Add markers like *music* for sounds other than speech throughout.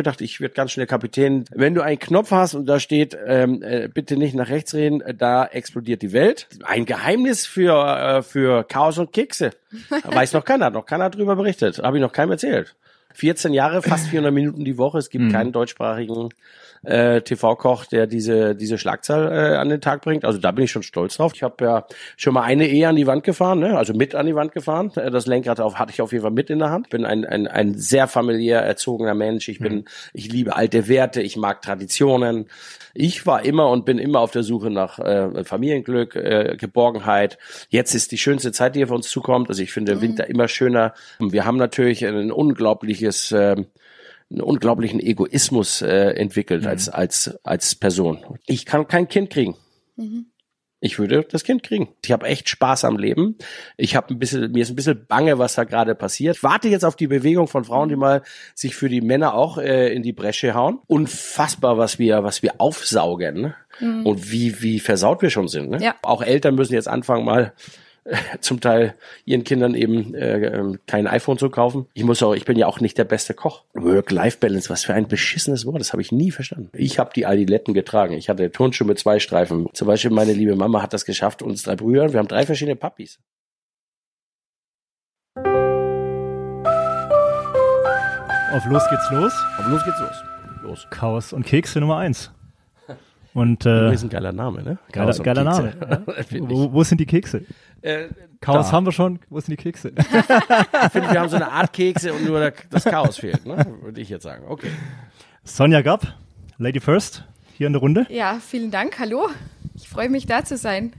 gedacht, ich werde ganz schnell Kapitän. Wenn du einen Knopf hast und da steht, ähm, äh, bitte nicht nach rechts reden, äh, da explodiert die Welt. Ein Geheimnis für, äh, für Chaos und Kekse. Weiß noch keiner, noch keiner drüber berichtet. Habe ich noch keinem erzählt. 14 Jahre, fast 400 Minuten die Woche. Es gibt Mhm. keinen deutschsprachigen äh, TV-Koch, der diese diese Schlagzahl äh, an den Tag bringt. Also da bin ich schon stolz drauf. Ich habe ja schon mal eine Ehe an die Wand gefahren, ne? also mit an die Wand gefahren. Äh, Das Lenkrad auf, hatte ich auf jeden Fall mit in der Hand. Bin ein ein, ein sehr familiär erzogener Mensch. Ich bin, ich liebe alte Werte. Ich mag Traditionen. Ich war immer und bin immer auf der Suche nach äh, Familienglück, äh, Geborgenheit. Jetzt ist die schönste Zeit, die auf uns zukommt. Also ich finde Winter immer schöner. Wir haben natürlich ein unglaubliches ähm, einen unglaublichen Egoismus äh, entwickelt als als als Person. Ich kann kein Kind kriegen. Ich würde das Kind kriegen. Ich habe echt Spaß am Leben. Ich habe ein bisschen, mir ist ein bisschen bange, was da gerade passiert. Ich warte jetzt auf die Bewegung von Frauen, die mal sich für die Männer auch äh, in die Bresche hauen. Unfassbar, was wir, was wir aufsaugen ne? und wie wie versaut wir schon sind. Ne? Ja. Auch Eltern müssen jetzt anfangen, mal äh, *laughs* zum Teil ihren Kindern eben äh, ähm, kein iPhone zu kaufen. Ich muss auch, ich bin ja auch nicht der beste Koch. Work-Life-Balance, was für ein beschissenes Wort, das habe ich nie verstanden. Ich habe die Adiletten getragen. Ich hatte Turnschuhe mit zwei Streifen. Zum Beispiel meine liebe Mama hat das geschafft, uns drei Brüder. Wir haben drei verschiedene Puppies. Auf los geht's los. Aber los geht's los. Los. Chaos und Kekse Nummer eins. Und Das äh, ist ein geiler Name, ne? geiler, Chaos geiler. Name. *laughs* Finde ich. wo, wo sind die Kekse? Äh, Chaos da. haben wir schon. Wo sind die Kekse? *laughs* Ich finde, wir haben so eine Art Kekse und nur das Chaos fehlt, ne? Würde ich jetzt sagen. Okay. Sonja Gapp, Lady First, hier in der Runde. Ja, vielen Dank. Hallo. Ich freue mich, da zu sein.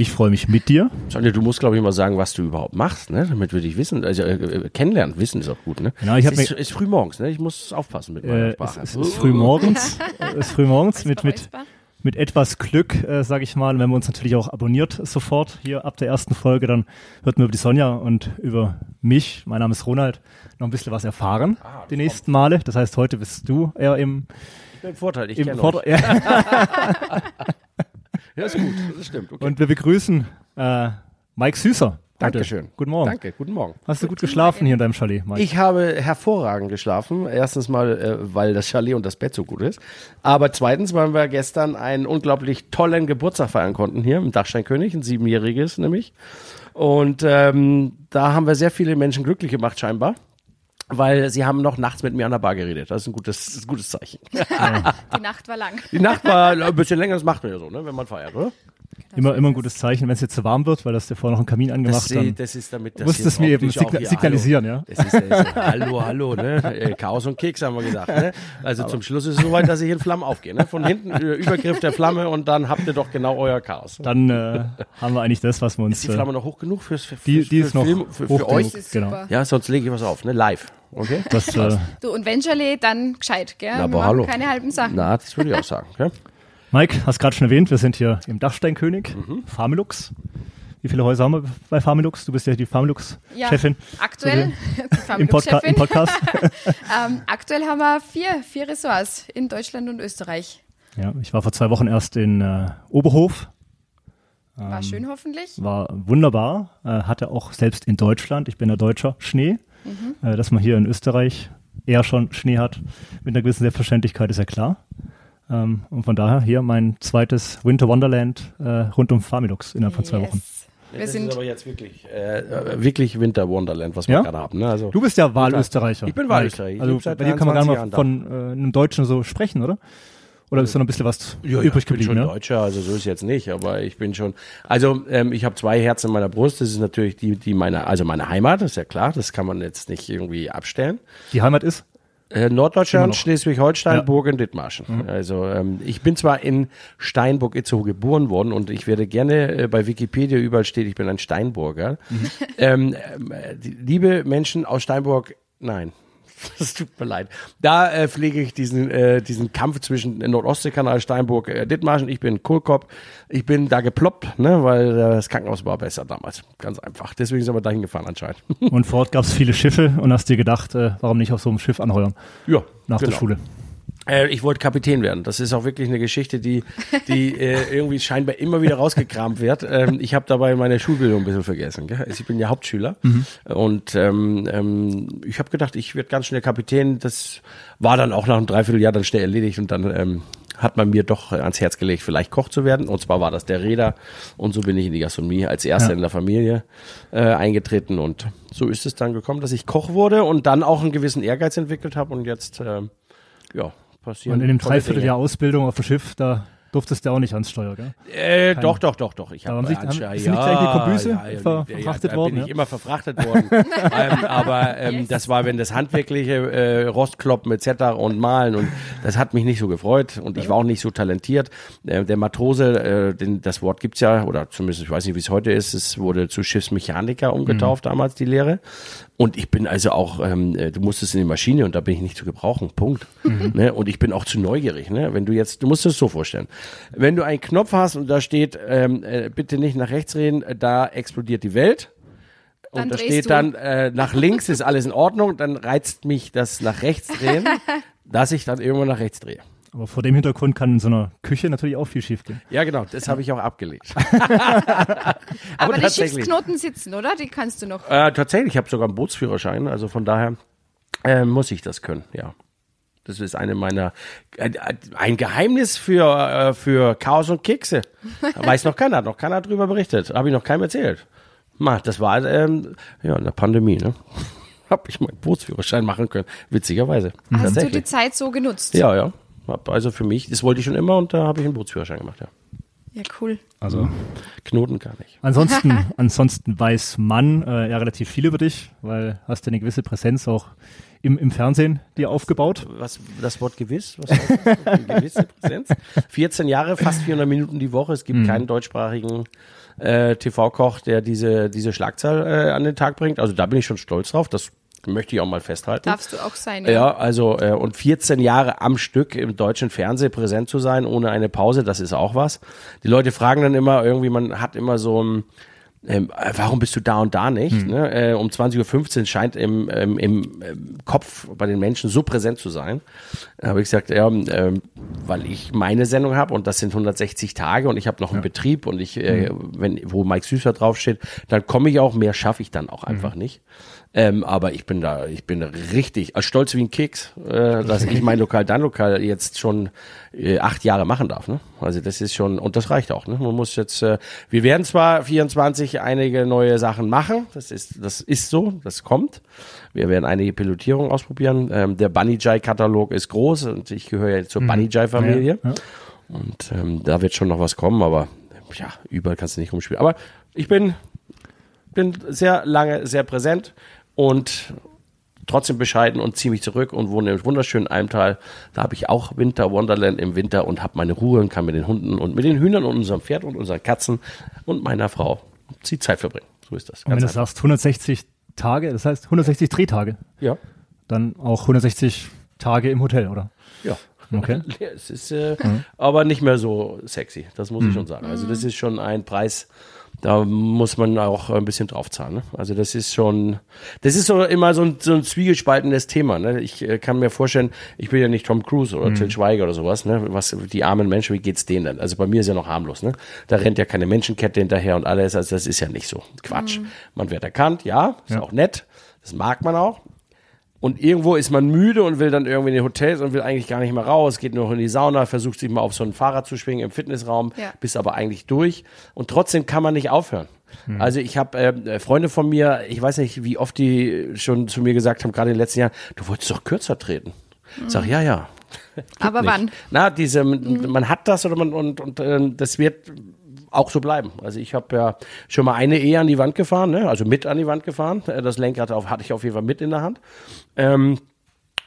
Ich freue mich mit dir. Sonja, du musst, glaube ich, mal sagen, was du überhaupt machst, ne? damit wir dich wissen. Also äh, äh, kennenlernen, wissen ist auch gut. Ne? Genau, ich es ist, mir- ist früh morgens, ne? ich muss aufpassen mit meiner Äh, es, Sprache. es ist früh morgens. *laughs* es ist früh morgens mit, mit, mit etwas Glück, äh, sage ich mal. Wenn man uns natürlich auch abonniert sofort hier ab der ersten Folge, dann wird man über die Sonja und über mich, mein Name ist Ronald, noch ein bisschen was erfahren Ah, die nächsten Male. Das heißt, heute bist du eher im, Ich bin im Vorteil, ich im kenne euch. *laughs* *laughs* Ja. Ist gut, das stimmt. Okay. Und wir begrüßen äh, Mike Süßer. heute. Dankeschön. Guten Morgen. Danke, guten Morgen. Hast du gut geschlafen hier in deinem Chalet, Mike? Ich habe hervorragend geschlafen. Erstens mal, äh, weil das Chalet und das Bett so gut ist. Aber zweitens, weil wir gestern einen unglaublich tollen Geburtstag feiern konnten hier im Dachsteinkönig, ein siebenjähriges nämlich. Und ähm, da haben wir sehr viele Menschen glücklich gemacht scheinbar. Weil sie haben noch nachts mit mir an der Bar geredet. Das ist ein gutes, ist ein gutes Zeichen. *laughs* Die Nacht war lang. Die Nacht war ein bisschen länger, das macht man ja so, ne, wenn man feiert, oder? Immer, immer ein gutes Zeichen, wenn es jetzt zu warm wird, weil das dir vorher noch einen Kamin angemacht Das, dann das ist damit, das musst hier es mir eben signa hier- signalisieren, ja? Hallo. Das ist, das ist, hallo, hallo, ne? Äh, Chaos und Keks haben wir gesagt, ne? Also zum Schluss ist es soweit, dass ich in Flammen aufgehe, ne? Von hinten äh, Übergriff der Flamme und dann habt ihr doch genau euer Chaos. Dann äh, haben wir eigentlich das, was wir uns. Ist die Flamme noch hoch genug fürs für, die, die für ist noch Film, für, hoch für euch? Das genau. Ja, sonst lege ich was auf, ne? Live. Okay? Das, äh, Du, und wenn Chalet, dann gescheit, gell? Na, aber hallo. keine halben Sachen. Na, das würde ich auch sagen. Okay? Mike, hast gerade schon erwähnt, wir sind hier im Dachsteinkönig, Mhm. Familux. Wie viele Häuser haben wir bei Familux? Du bist ja die Familux-Chefin Aktuell, *laughs* die im, Podca im. Podcast. *laughs* ähm, aktuell haben wir vier, vier Ressorts in Deutschland und Österreich. ja, ich war vor zwei Wochen erst in äh, Oberhof. War Ähm, schön hoffentlich. War wunderbar. Äh, hatte auch selbst in Deutschland, ich bin ja Deutscher, Schnee. Mhm. Äh, dass man hier in Österreich eher schon Schnee hat, mit einer gewissen Selbstverständlichkeit, ist ja klar. Ähm, und von daher hier mein zweites Winter Wonderland äh, rund um Familux innerhalb von zwei Wochen. Yes. Wir das sind ist aber jetzt wirklich, äh, wirklich Winter Wonderland, was wir Ja? gerade haben. Ne? Also, Du bist ja Wahlösterreicher. Ich bin. Wahlösterreicher. Ich Also bei dir kann man gar 23 nicht mal von äh, einem Deutschen so sprechen, oder? Oder ist da noch ein bisschen was Ja, übrig ja, ich bin geblieben? schon Ja? Deutscher, also so ist jetzt nicht, aber ich bin schon, also ähm, ich habe zwei Herzen in meiner Brust, das ist natürlich die, die meine, also meine Heimat, ist ja klar, das kann man jetzt nicht irgendwie abstellen. Die Heimat ist? Äh, Norddeutschland. Schleswig-Holstein, Ja. Mhm. Burgen, Dithmarschen. Also ähm, ich bin zwar in Steinburg-Itzehoe geboren worden und ich werde gerne äh, bei Wikipedia überall steht, ich bin ein Steinburger. Mhm. *laughs* Ähm, äh, liebe Menschen aus Steinburg, nein. *laughs* Das tut mir leid. Da äh, pflege ich diesen, äh, diesen Kampf zwischen Nordostseekanal, Steinburg, äh, Dithmarschen. Ich bin Kohlkopf. Ich bin da geploppt, ne, weil äh, das Krankenhaus war besser damals. Ganz einfach. Deswegen sind wir dahin gefahren anscheinend. *laughs* Und vor Ort gab es viele Schiffe und hast dir gedacht, äh, warum nicht auf so einem Schiff anheuern ja, nach genau. der Schule? Äh, ich wollte Kapitän werden. Das ist auch wirklich eine Geschichte, die, die äh, irgendwie scheinbar immer wieder rausgekramt wird. Ähm, ich habe dabei meine Schulbildung ein bisschen vergessen. Gell? Also ich bin ja Hauptschüler mhm. und ähm, ähm, ich habe gedacht, ich werde ganz schnell Kapitän. Das war dann auch nach einem Dreivierteljahr dann schnell erledigt und dann ähm, hat man mir doch ans Herz gelegt, vielleicht Koch zu werden. Und zwar war das der Räder. Und so bin ich in die Gastronomie als Erster ja. in der Familie äh, eingetreten. Und so ist es dann gekommen, dass ich Koch wurde und dann auch einen gewissen Ehrgeiz entwickelt habe und jetzt äh, ja passieren. Und in dem Dreivierteljahr Ausbildung auf dem Schiff, da durftest du auch nicht ans Steuer, gell? Äh, doch, doch, doch, doch. Ich hab haben sich, haben, ja, nicht gleich die Kobüse ja, ver ja, verfrachtet ja, worden? bin ich immer verfrachtet worden. *laughs* ähm, aber ähm, yes. das war, wenn das handwerkliche äh, Rostkloppen etc. und Malen und das hat mich nicht so gefreut und ich war auch nicht so talentiert. Äh, der Matrose, äh, den, das Wort gibt's ja, oder zumindest, ich weiß nicht, wie es heute ist, es wurde zu Schiffsmechaniker umgetauft mhm. damals, die Lehre. Und ich bin also auch, ähm, äh, du musstest in die Maschine und da bin ich nicht zu gebrauchen. Punkt. Mhm. Ne? Und ich bin auch zu neugierig. Ne? Wenn du jetzt, du musst es so vorstellen. Wenn du einen Knopf hast und da steht, ähm, äh, bitte nicht nach rechts reden, da explodiert die Welt. Und dann da steht du. dann, äh, nach links ist alles in Ordnung, dann reizt mich das nach rechts drehen, *laughs* dass ich dann irgendwann nach rechts drehe. Aber vor dem Hintergrund kann in so einer Küche natürlich auch viel schief gehen. Ja, genau, das habe ich auch abgelegt. *laughs* Aber, Aber die Schiffsknoten sitzen, oder? Die kannst du noch. Äh, tatsächlich, ich habe sogar einen Bootsführerschein, also von daher äh, muss ich das können, ja. Das ist eine meiner äh, ein Geheimnis für äh, für Chaos und Kekse. Weiß noch keiner, hat noch keiner drüber berichtet, habe ich noch keinem erzählt. Ma, das war ähm, ja in der Pandemie, ne? *laughs* Hab ich meinen Bootsführerschein machen können, witzigerweise. Hast du die Zeit so genutzt? Ja, ja. Also für mich, das wollte ich schon immer und da habe ich einen Bootsführerschein gemacht, ja. Ja, cool. Also Knoten gar nicht. Ansonsten, *laughs* ansonsten weiß man äh, ja relativ viel über dich, weil hast du eine gewisse Präsenz auch im, im Fernsehen dir aufgebaut. Was das Wort gewiss? Was heißt das? Eine gewisse Präsenz. *laughs* 14 Jahre, fast 400 Minuten die Woche. Es gibt mhm. keinen deutschsprachigen äh, TV-Koch, der diese diese Schlagzahl äh, an den Tag bringt. Also da bin ich schon stolz drauf. Das möchte ich auch mal festhalten. Darfst du auch sein, ja. Ja, also äh, und 14 Jahre am Stück im deutschen Fernsehen präsent zu sein, ohne eine Pause, das ist auch was. Die Leute fragen dann immer irgendwie, man hat immer so ein ähm, äh, warum bist du da und da nicht? Hm. Ne? Äh, um 20.15 Uhr scheint im, ähm, im, im Kopf bei den Menschen so präsent zu sein. Da habe ich gesagt, ja, ähm, weil ich meine Sendung habe und das sind 160 Tage und ich habe noch einen ja. Betrieb und ich, äh, hm. wenn, wo Mike Süßer draufsteht, dann komme ich auch, mehr schaffe ich dann auch hm. einfach hm. nicht. Ähm, aber ich bin da, ich bin richtig äh, stolz wie ein Keks, äh, dass ich mein Lokal dann Lokal jetzt schon äh, acht Jahre machen darf. Ne? Also das ist schon und das reicht auch. Ne? Man muss jetzt, äh, wir werden zwar 24 einige neue Sachen machen, das ist, das ist so, das kommt. Wir werden einige Pilotierungen ausprobieren. Ähm, der Bunny Jai Katalog ist groß und ich gehöre ja zur mhm. Bunny Jai Familie ja, ja. und ähm, da wird schon noch was kommen, aber ja, überall kannst du nicht rumspielen. Aber ich bin bin sehr lange sehr präsent und trotzdem bescheiden und ziehe mich zurück und wohne im wunderschönen Almtal. Da habe ich auch Winter Wonderland im Winter und habe meine Ruhe und kann mit den Hunden und mit den Hühnern und unserem Pferd und unseren Katzen und meiner Frau die Zeit verbringen. So ist das. Und wenn du sagst 160 Tage, das heißt 160 Drehtage. Ja. Dann auch 160 Tage im Hotel, oder? Ja. Okay. *laughs* es ist äh, mhm. aber nicht mehr so sexy, das muss mhm. ich schon sagen. Also das ist schon ein Preis, da muss man auch ein bisschen draufzahlen. Ne? Also das ist schon, das ist so immer so ein, so ein zwiegespaltenes Thema. Ne? Ich äh, kann mir vorstellen, ich bin ja nicht Tom Cruise oder mhm. Till Schweiger oder sowas. Ne? Was die armen Menschen, wie geht's denen denn? Also bei mir ist ja noch harmlos. Ne? Da rennt ja keine Menschenkette hinterher und alles. Also das ist ja nicht so Quatsch. Mhm. Man wird erkannt, ja, ist ja. auch nett. Das mag man auch. Und irgendwo ist man müde und will dann irgendwie in die Hotels und will eigentlich gar nicht mehr raus, geht nur noch in die Sauna, versucht sich mal auf so ein Fahrrad zu schwingen im Fitnessraum, ja. bist aber eigentlich durch. Und trotzdem kann man nicht aufhören. Hm. Also ich habe äh, Freunde von mir, ich weiß nicht, wie oft die schon zu mir gesagt haben, gerade in den letzten Jahren, du wolltest doch kürzer treten. Hm. Sag, ja, ja. aber nicht. wann? Na, diese, hm. man hat das oder man, und, und äh, das wird auch so bleiben. Also ich habe ja schon mal eine Ehe an die Wand gefahren, ne? also mit an die Wand gefahren. Äh, das Lenkrad auf, hatte ich auf jeden Fall mit in der Hand. Ähm,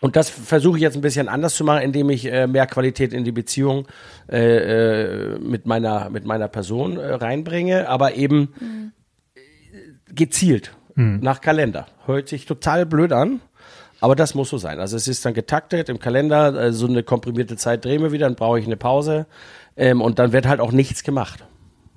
und das versuche ich jetzt ein bisschen anders zu machen, indem ich äh, mehr Qualität in die Beziehung äh, äh, mit meiner mit meiner Person äh, reinbringe, aber eben mhm. gezielt mhm. nach Kalender. Hört sich total blöd an, aber das muss so sein. Also es ist dann getaktet im Kalender, so eine komprimierte Zeit drehen wir wieder, dann brauche ich eine Pause ähm, und dann wird halt auch nichts gemacht.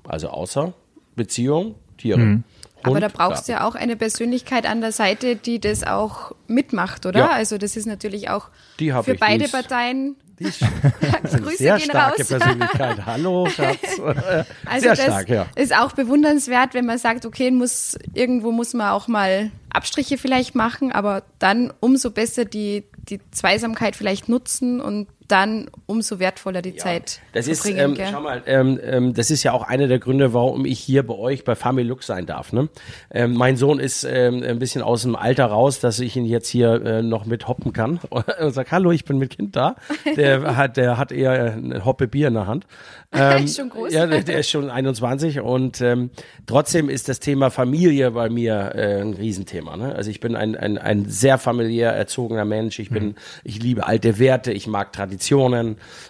Also außer Beziehung, Tiere. Mhm. Aber da brauchst du ja auch eine Persönlichkeit an der Seite, die das auch mitmacht, oder? Ja. Also das ist natürlich auch für beide Parteien Die ist, *laughs* das ist eine sehr starke raus. Persönlichkeit. Hallo, Schatz. *laughs* Also sehr stark, ja. Ist auch bewundernswert, wenn man sagt, okay, muss, irgendwo muss man auch mal Abstriche vielleicht machen, aber dann umso besser die, die Zweisamkeit vielleicht nutzen und dann umso wertvoller die ja, Zeit. Das ist, ähm, schau mal, ähm, ähm, das ist ja auch einer der Gründe, warum ich hier bei euch bei Family Look sein darf. Ne? Ähm, mein Sohn ist ähm, ein bisschen aus dem Alter raus, dass ich ihn jetzt hier äh, noch mit hoppen kann *laughs* und sag Hallo, ich bin mit Kind da. Der *laughs* hat, der hat eher ein Hoppe Bier in der Hand. *laughs* Ähm, ist schon groß. Ja, der ist schon 21 und ähm, trotzdem ist das Thema Familie bei mir äh, ein Riesenthema. Ne? Also ich bin ein, ein, ein sehr familiär erzogener Mensch. Ich bin, mhm. ich liebe alte Werte, ich mag Traditionen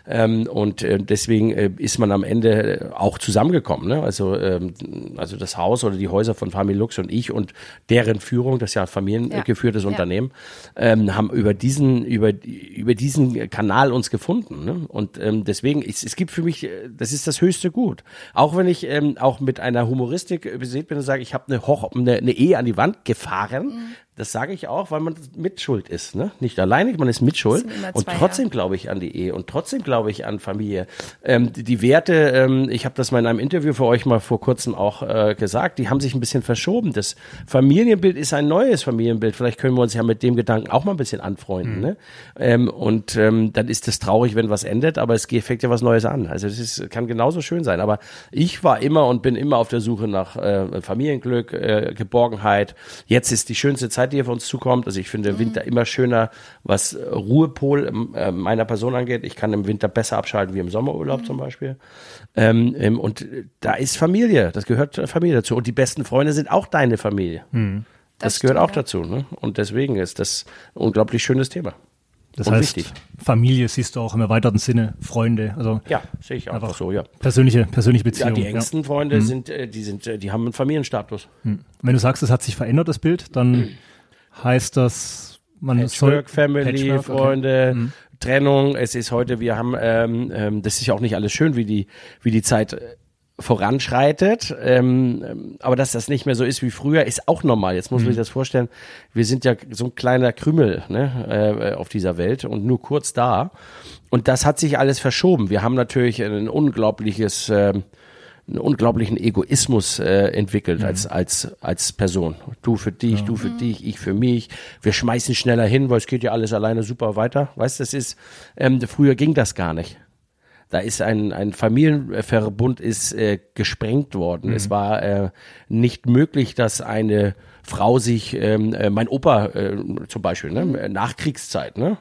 ähm, und äh, deswegen äh, ist man am Ende auch zusammengekommen. Ne? Also, ähm, also das Haus oder die Häuser von Family Lux und ich und deren Führung, das ist ja ein familiengeführtes ja. Unternehmen, ähm, haben über diesen, über, über diesen Kanal uns gefunden. Ne? Und ähm, deswegen, es, es gibt für mich äh, das ist das höchste Gut. Auch wenn ich ähm, auch mit einer Humoristik besät bin und sage, ich habe eine, eine, eine Ehe an die Wand gefahren, mhm. Das sage ich auch, weil man mitschuld ist, ne? Nicht alleine, man ist mitschuld. Und trotzdem glaube ich an die Ehe und trotzdem glaube ich an Familie. Ähm, die, die, Werte, ähm, ich habe das mal in einem Interview für euch mal vor kurzem auch äh, gesagt, die haben sich ein bisschen verschoben. Das Familienbild ist ein neues Familienbild. Vielleicht können wir uns ja mit dem Gedanken auch mal ein bisschen anfreunden. Mhm. Ne? Ähm, und ähm, dann ist es traurig, wenn was endet, aber es fängt ja was Neues an. Also es ist, kann genauso schön sein. Aber ich war immer und bin immer auf der Suche nach äh, Familienglück, äh, Geborgenheit. Jetzt ist die schönste Zeit Zeit, die auf uns zukommt. Also ich finde mhm. Winter immer schöner, was Ruhepol äh, meiner Person angeht. Ich kann im Winter besser abschalten wie im Sommerurlaub mhm. zum Beispiel. Ähm, ähm, und da ist Familie, das gehört Familie dazu. Und die besten Freunde sind auch deine Familie. Mhm. Das, das, gehört stimmt, auch dazu. Ne? Und deswegen ist das ein unglaublich schönes Thema. Das heißt, wichtig. Familie siehst du auch im erweiterten Sinne, Freunde. Also ja, sehe ich einfach so, ja. Persönliche, persönliche Beziehungen. Ja, die engsten ja. Freunde mhm. sind, äh, die sind, äh, die haben einen Familienstatus. Mhm. Wenn du sagst, es hat sich verändert, das Bild, dann mhm *clears throat* heißt das, man Patchwork, soll Family, Patchwork, Freunde, okay. mhm. Trennung. Es ist heute, wir haben, ähm, ähm, das ist ja auch nicht alles schön, wie die, wie die Zeit äh, voranschreitet. Ähm, aber dass das nicht mehr so ist wie früher, ist auch normal. Jetzt muss man mhm. sich das vorstellen. Wir sind ja so ein kleiner Krümel ne, äh, auf dieser Welt und nur kurz da. Und das hat sich alles verschoben. Wir haben natürlich ein unglaubliches äh, einen unglaublichen Egoismus äh, entwickelt mhm. als als als Person. Du für dich, ja. du für mhm. dich, ich für mich. Wir schmeißen schneller hin, weil es geht ja alles alleine super weiter. Weißt, das ist ähm, früher ging das gar nicht. Da ist ein, ein Familienverbund ist äh, gesprengt worden. Mhm. Es war äh, nicht möglich, dass eine Frau sich, ähm, äh, mein Opa äh, zum Beispiel, ne, mhm. Nachkriegszeit, ne,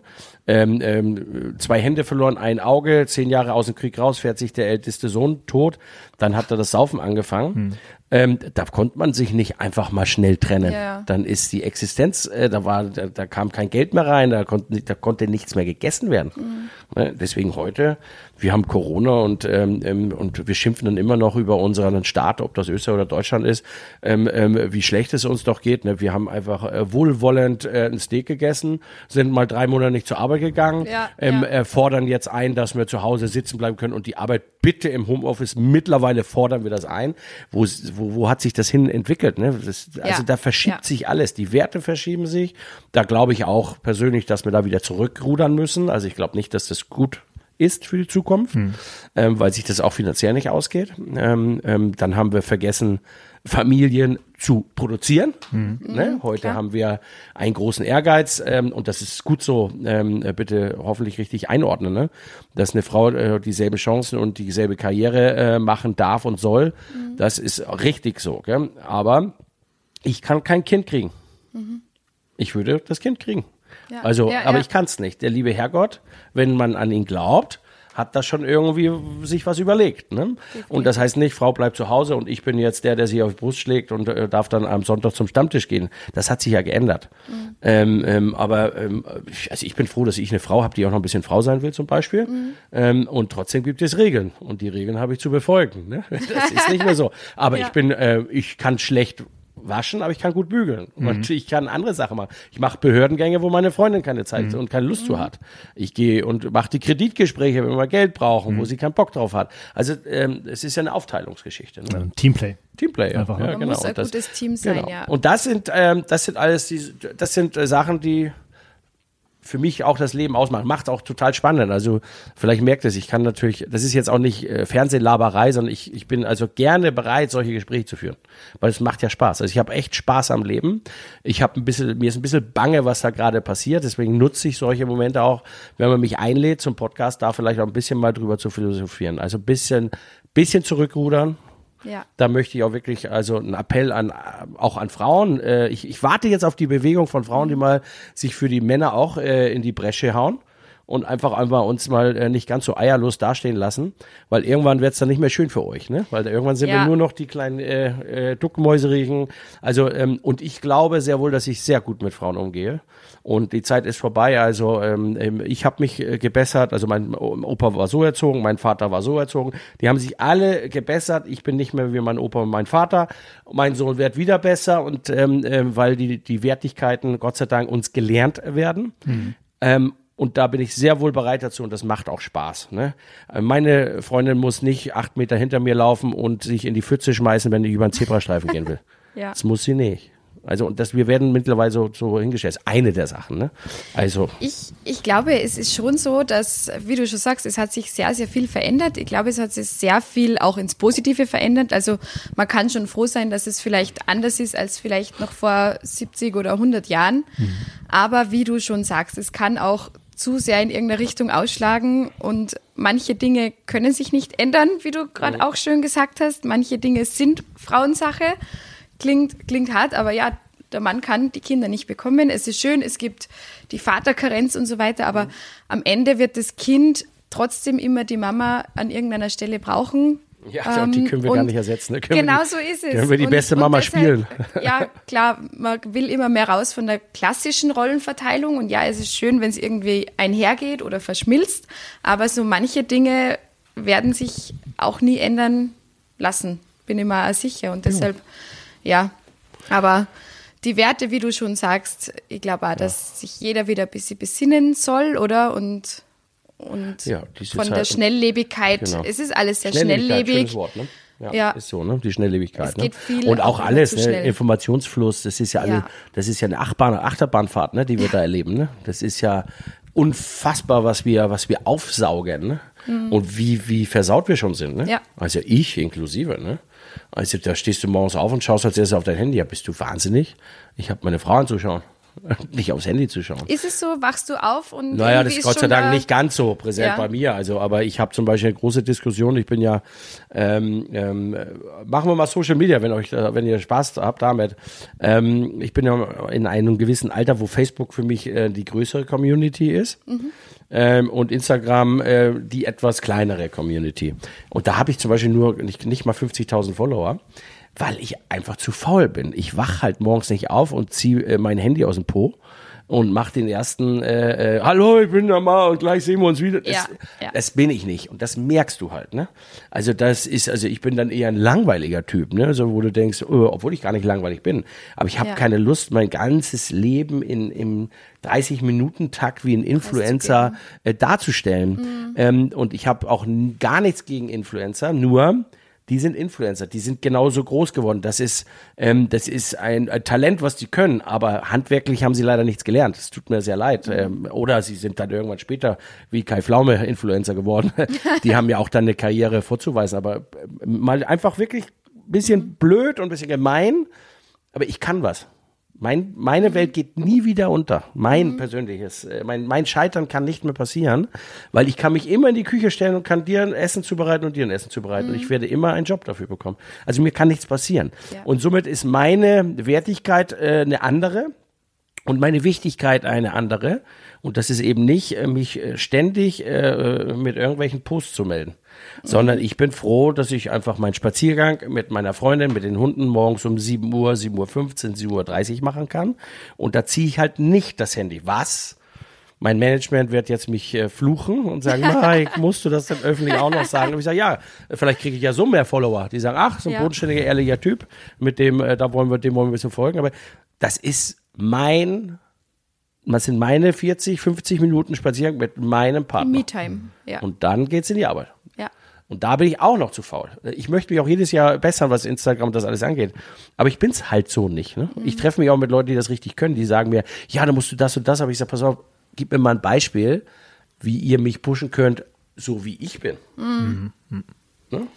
ähm, ähm, zwei Hände verloren, ein Auge, zehn Jahre aus dem Krieg raus, fährt sich der älteste Sohn tot, dann hat er das Saufen angefangen. Hm. Ähm, da konnte man sich nicht einfach mal schnell trennen. Ja. Dann ist die Existenz, äh, da war, da, da, kam kein Geld mehr rein, da konnte, da konnte nichts mehr gegessen werden. Mhm. Ne? Deswegen heute, wir haben Corona und, ähm, ähm, und wir schimpfen dann immer noch über unseren Staat, ob das Österreich oder Deutschland ist, ähm, ähm, wie schlecht es uns doch geht. Ne? Wir haben einfach äh, wohlwollend äh, ein Steak gegessen, sind mal drei Monate nicht zur Arbeit gegangen, ja, ähm, ja. Äh, fordern jetzt ein, dass wir zu Hause sitzen bleiben können und die Arbeit bitte im Homeoffice. Mittlerweile fordern wir das ein. Wo, wo, wo hat sich das hin entwickelt? Ne? Das, also ja. da verschiebt ja. sich alles. Die Werte verschieben sich. Da glaube ich auch persönlich, dass wir da wieder zurückrudern müssen. Also ich glaube nicht, dass das gut ist für die Zukunft, hm. ähm, weil sich das auch finanziell nicht ausgeht. Ähm, ähm, dann haben wir vergessen, Familien zu produzieren. Mhm. Ne? Heute Klar. haben wir einen großen Ehrgeiz ähm, und das ist gut so, ähm, bitte hoffentlich richtig einordnen, ne? dass eine Frau äh, dieselben Chancen und dieselbe Karriere äh, machen darf und soll. Mhm. Das ist richtig so. Gell? Aber ich kann kein Kind kriegen. Mhm. Ich würde das Kind kriegen. Ja. Also, ja, aber ja. ich kann es nicht. Der liebe Herrgott, wenn man an ihn glaubt, hat das schon irgendwie sich was überlegt. Ne? Und das heißt nicht, Frau bleibt zu Hause und ich bin jetzt der, der sich auf die Brust schlägt und äh, darf dann am Sonntag zum Stammtisch gehen. Das hat sich ja geändert. Mhm. Ähm, ähm, aber ähm, also ich bin froh, dass ich eine Frau habe, die auch noch ein bisschen Frau sein will zum Beispiel. Mhm. Ähm, und trotzdem gibt es Regeln und die Regeln habe ich zu befolgen. Ne? *laughs* Das ist nicht mehr so. Aber ja. ich bin, äh, ich kann schlecht waschen, aber ich kann gut bügeln. Mhm. Und ich kann andere Sachen machen. Ich mache Behördengänge, wo meine Freundin keine Zeit mhm. und keine Lust mhm. zu hat. Ich gehe und mache die Kreditgespräche, wenn wir Geld brauchen, wo mhm. sie keinen Bock drauf hat. Also ähm, es ist ja eine Aufteilungsgeschichte. Ne? Ja, Teamplay. Teamplay, ja. Einfach, ja, Man genau. muss ein gutes Team sein, genau. ja. Und das sind, ähm, das sind alles die, das sind äh, Sachen, die für mich auch das Leben ausmacht. Macht auch total spannend. Also vielleicht merkt es, ich kann natürlich, das ist jetzt auch nicht äh, Fernsehlaberei, sondern ich, ich bin also gerne bereit, solche Gespräche zu führen. Weil es macht ja Spaß. Also ich habe echt Spaß am Leben. Ich habe ein bisschen, mir ist ein bisschen bange, was da gerade passiert. Deswegen nutze ich solche Momente auch, wenn man mich einlädt zum Podcast, da vielleicht auch ein bisschen mal drüber zu philosophieren. Also ein bisschen, bisschen zurückrudern, ja. Da möchte ich auch wirklich, also einen Appell an, auch an Frauen. Äh, ich, ich warte jetzt auf die Bewegung von Frauen, die mal sich für die Männer auch äh, in die Bresche hauen und einfach einfach uns mal äh, nicht ganz so eierlos dastehen lassen, weil irgendwann wird's dann nicht mehr schön für euch, ne? Weil irgendwann sind ja. wir nur noch die kleinen äh, äh, Duckmäuserigen. Also ähm, und ich glaube sehr wohl, dass ich sehr gut mit Frauen umgehe und die Zeit ist vorbei. Also ähm, ähm ich habe mich äh, gebessert. Also mein Opa war so erzogen, mein Vater war so erzogen. Die haben sich alle gebessert. Ich bin nicht mehr wie mein Opa und mein Vater. Mein Sohn wird wieder besser und ähm, äh, weil die die Wertigkeiten Gott sei Dank uns gelernt werden. Mhm. Ähm, und da bin ich sehr wohl bereit dazu und das macht auch Spaß. Ne? Meine Freundin muss nicht acht Meter hinter mir laufen und sich in die Pfütze schmeißen, wenn ich über einen Zebrastreifen gehen will. *laughs* ja. Das muss sie nicht. Also und das, wir werden mittlerweile so, so hingestellt. Eine der Sachen. Ne? Also ich, ich glaube, es ist schon so, dass, wie du schon sagst, es hat sich sehr, sehr viel verändert. Ich glaube, es hat sich sehr viel auch ins Positive verändert. Also man kann schon froh sein, dass es vielleicht anders ist als vielleicht noch vor 70 oder 100 Jahren. Mhm. Aber wie du schon sagst, es kann auch zu sehr in irgendeine Richtung ausschlagen und manche Dinge können sich nicht ändern, wie du gerade auch schön gesagt hast. Manche Dinge sind Frauensache. Klingt, klingt hart, aber ja, der Mann kann die Kinder nicht bekommen. Es ist schön, es gibt die Vaterkarenz und so weiter, aber mhm. am Ende wird das Kind trotzdem immer die Mama an irgendeiner Stelle brauchen. Ja, ähm, die können wir gar nicht ersetzen. Ne? Genau die, so ist es. Können wir die und, beste Mama deshalb, spielen. Ja, klar, man will immer mehr raus von der klassischen Rollenverteilung und ja, es ist schön, wenn es irgendwie einhergeht oder verschmilzt, aber so manche Dinge werden sich auch nie ändern lassen, bin ich mal sicher und deshalb, ja, ja aber die Werte, wie du schon sagst, ich glaube auch, dass ja. sich jeder wieder ein bisschen besinnen soll, oder? Und, und ja, von der Schnelllebigkeit, genau. es ist alles sehr schnelllebig. Wort, ne? Ja, ja, ist so, ne? Die Schnelllebigkeit. Ne? Und auch, alles, ne? Informationsfluss, das ist ja, alle, ja. das ist ja eine Achterbahn, Achterbahnfahrt, ne? die wir da erleben. Ne? Das ist ja unfassbar, was wir, was wir aufsaugen, ne? Mhm. Und wie, wie versaut wir schon sind, ne? Ja. Also ich inklusive, ne? Also da stehst du morgens auf und schaust als erstes auf dein Handy. Ja, bist du wahnsinnig? Ich habe meine Frau anzuschauen. Nicht aufs Handy zu schauen. Ist es so, wachst du auf und. Naja, das ist Gott sei Dank nicht ganz so präsent ja. bei mir. Also, aber ich habe zum Beispiel eine große Diskussion. Ich bin ja, ähm, ähm, machen wir mal Social Media, wenn euch, wenn ihr Spaß habt damit. Ähm, ich bin ja in einem gewissen Alter, wo Facebook für mich äh, die größere Community ist. Mhm ähm, und Instagram äh, die etwas kleinere Community. Und da habe ich zum Beispiel nur nicht, nicht mal 50.000 Follower weil ich einfach zu faul bin. Ich wach halt morgens nicht auf und ziehe äh, mein Handy aus dem Po und mach den ersten äh, äh, Hallo, ich bin der Ma und gleich sehen wir uns wieder. Das, ja, ja. das bin ich nicht und das merkst du halt, ne? Also das ist, also ich bin dann eher ein langweiliger Typ, ne? So wo du denkst, oh, obwohl ich gar nicht langweilig bin, aber ich habe ja. keine Lust, mein ganzes Leben in im 30 Minuten Takt wie ein Influencer äh, darzustellen. Mhm. Ähm, und ich habe auch gar nichts gegen Influencer, nur die sind Influencer, die sind genauso groß geworden. Das ist, ähm, das ist ein, ein, Talent, was die können, aber handwerklich haben sie leider nichts gelernt. Es tut mir sehr leid. Mhm. Ähm, oder sie sind dann irgendwann später wie Kai Pflaume Influencer geworden. *laughs* die haben ja auch dann eine Karriere vorzuweisen, aber äh, mal einfach wirklich ein bisschen blöd und ein bisschen gemein, aber ich kann was. Mein, meine Welt geht nie wieder unter. Mein mhm. persönliches, äh, mein, mein Scheitern kann nicht mehr passieren, weil ich kann mich immer in die Küche stellen und kann dir ein Essen zubereiten und dir ein Essen zubereiten. Mhm. Und ich werde immer einen Job dafür bekommen. Also mir kann nichts passieren. Ja. Und somit ist meine Wertigkeit äh, eine andere und meine Wichtigkeit eine andere. Und das ist eben nicht, äh, mich äh, ständig äh, mit irgendwelchen Posts zu melden sondern ich bin froh, dass ich einfach meinen Spaziergang mit meiner Freundin, mit den Hunden morgens um 7 Uhr, 7.15 Uhr, 7.30 Uhr machen kann. Und da ziehe ich halt nicht das Handy. Was? Mein Management wird jetzt mich äh, fluchen und sagen, *laughs* Mike, musst du das dann öffentlich auch noch sagen? Und ich sage, ja, vielleicht kriege ich ja so mehr Follower. Die sagen, ach, so ein ja. bodenständiger, ehrlicher Typ, mit dem, äh, da wollen wir, dem wollen wir ein bisschen folgen. Aber das ist mein das sind meine 40, 50 Minuten Spaziergang mit meinem Partner. Me-Time, ja. Und dann geht's in die Arbeit. Und da bin ich auch noch zu faul. Ich möchte mich auch jedes Jahr bessern, was Instagram und das alles angeht. Aber ich bin's halt so nicht. Ne? Mhm. Ich treffe mich auch mit Leuten, die das richtig können. Die sagen mir, ja, da musst du das und das. Aber ich sage, pass auf, gib mir mal ein Beispiel, wie ihr mich pushen könnt, so wie ich bin. Mhm. Ne?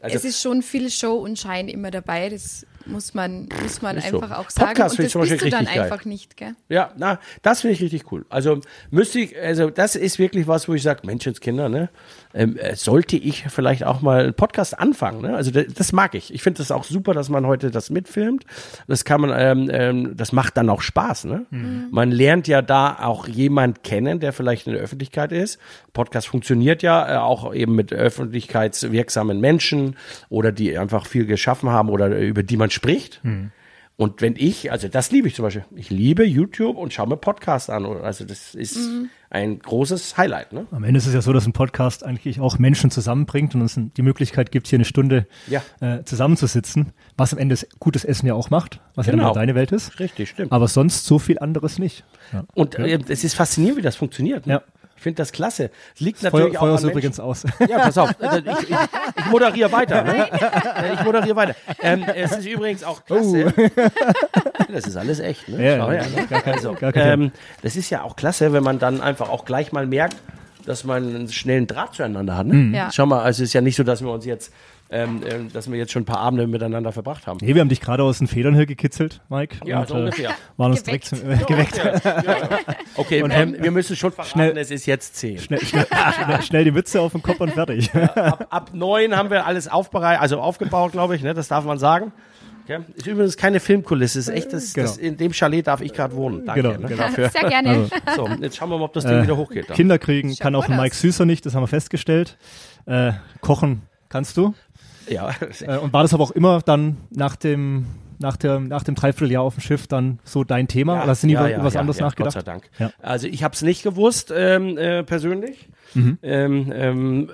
Also, es ist schon viel Show und Schein immer dabei. Das muss man, muss man einfach so. auch sagen. Podcast und das bist du dann einfach nicht, gell? Ja, na, das finde ich richtig cool. Also müsste ich, also das ist wirklich was, wo ich sage, Menschenskinder, ne? Ähm, äh, sollte ich vielleicht auch mal einen Podcast anfangen, ne? Also das, das mag ich. Ich finde das auch super, dass man heute das mitfilmt. Das kann man, ähm, ähm, das macht dann auch Spaß, ne? Mhm. Man lernt ja da auch jemand kennen, der vielleicht in der Öffentlichkeit ist. Podcast funktioniert ja äh, auch eben mit öffentlichkeitswirksamen Menschen oder die einfach viel geschaffen haben oder über die man spricht. Hm. Und wenn ich, also das liebe ich zum Beispiel, ich liebe YouTube und schaue mir Podcasts an. Also das ist mhm. ein großes Highlight. Ne? Am Ende ist es ja so, dass ein Podcast eigentlich auch Menschen zusammenbringt und uns die Möglichkeit gibt, hier eine Stunde ja. äh, zusammenzusitzen, was am Ende gutes Essen ja auch macht, was genau. ja deine Welt ist. Richtig, stimmt. Aber sonst so viel anderes nicht. Ja. Und äh, es ist faszinierend, wie das funktioniert. Ne? Ja. Ich finde das klasse. Es liegt natürlich Feuer, auch Feuer an übrigens aus. Ja, pass auf. Also ich, ich, ich moderiere weiter. Ne? Ich moderiere weiter. Ähm, es ist übrigens auch klasse. Uh. *laughs* Das ist alles echt. Ne? Ja, ja, ne? Gar kein, also, gar kein ähm, das ist ja auch klasse, wenn man dann einfach auch gleich mal merkt, dass man einen schnellen Draht zueinander hat. Ne? Mhm. Ja. Schau mal, also es ist ja nicht so, dass wir uns jetzt ähm, ähm, dass wir jetzt schon ein paar Abende miteinander verbracht haben. Nee, wir haben dich gerade aus den Federn hier gekitzelt, Mike. Ja, und, so ungefähr. Äh, waren uns direkt äh, *laughs* geweckt. Ja. *laughs* Okay, und, ähm, wir müssen schon verraten, schnell, es ist jetzt zehn. Schnell, schnell, schnell, schnell, die Mütze auf den Kopf und fertig. Ja, ab, ab neun haben wir alles aufbereitet, also aufgebaut, glaube ich, ne? das darf man sagen. Okay. Ist übrigens keine Filmkulisse, ist echt, das, genau. das, in dem Chalet darf ich gerade wohnen. Danke genau, ne, genau. dafür. Sehr gerne. Also, so, jetzt schauen wir mal, ob das Ding äh, wieder hochgeht. Dann. Kinder kriegen kann auch Mike Süßer nicht, das haben wir festgestellt. Äh, kochen kannst du? Ja. *laughs* Äh, und war das aber auch immer dann nach dem nach dem, nach dem Dreivierteljahr auf dem Schiff dann so dein Thema? Ja, oder hast du nie ja, über, ja, was anderes nachgedacht? Gott sei Dank. Also ich habe es nicht gewusst ähm, äh, persönlich. Mhm. Ähm, ähm,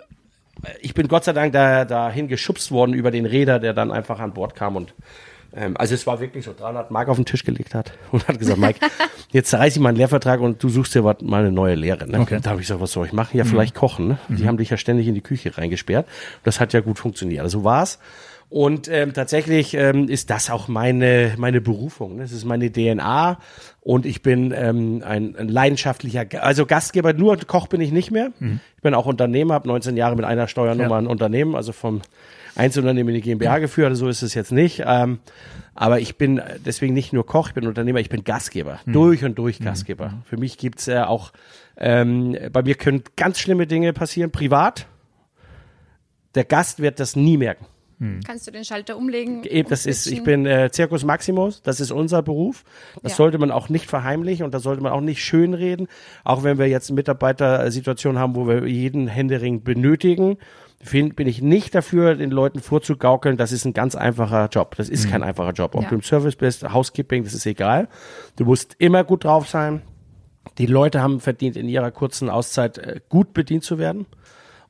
ich bin Gott sei Dank da, dahin geschubst worden über den Räder, der dann einfach an Bord kam und ähm, also es war wirklich so 300 Mark auf den Tisch gelegt hat *laughs* und hat gesagt, Mike, jetzt reiße ich meinen Lehrvertrag und du suchst dir mal eine neue Lehre. Ne? Okay. Da habe ich gesagt, was soll ich machen? Ja, vielleicht mhm. kochen. Ne? Die mhm. haben dich ja ständig in die Küche reingesperrt. Das hat ja gut funktioniert. Also war's. Und ähm, tatsächlich ähm, ist das auch meine, meine Berufung. Ne? Das ist meine DNA. Und ich bin ähm, ein, ein leidenschaftlicher, also Gastgeber, nur Koch bin ich nicht mehr. Mhm. Ich bin auch Unternehmer, habe 19 Jahre mit einer Steuernummer ja. ein Unternehmen, also vom Einzelunternehmen in die GmbH geführt, so ist es jetzt nicht. Ähm, aber ich bin deswegen nicht nur Koch, ich bin Unternehmer, ich bin Gastgeber. Mhm. Durch und durch Gastgeber. Mhm. Für mich gibt's ja auch, ähm, bei mir können ganz schlimme Dinge passieren, privat. Der Gast wird das nie merken. Hm. Kannst du den Schalter umlegen? Das ist, ich bin äh, Circus Maximus, das ist unser Beruf. Das ja. sollte man auch nicht verheimlichen und das sollte man auch nicht schönreden. Auch wenn wir jetzt eine Mitarbeitersituation haben, wo wir jeden Händering benötigen, find, bin ich nicht dafür, den Leuten vorzugaukeln, das ist ein ganz einfacher Job. Das ist mhm. kein einfacher Job. Ob ja. du im Service bist, Housekeeping, das ist egal. Du musst immer gut drauf sein. Die Leute haben verdient, in ihrer kurzen Auszeit äh, gut bedient zu werden.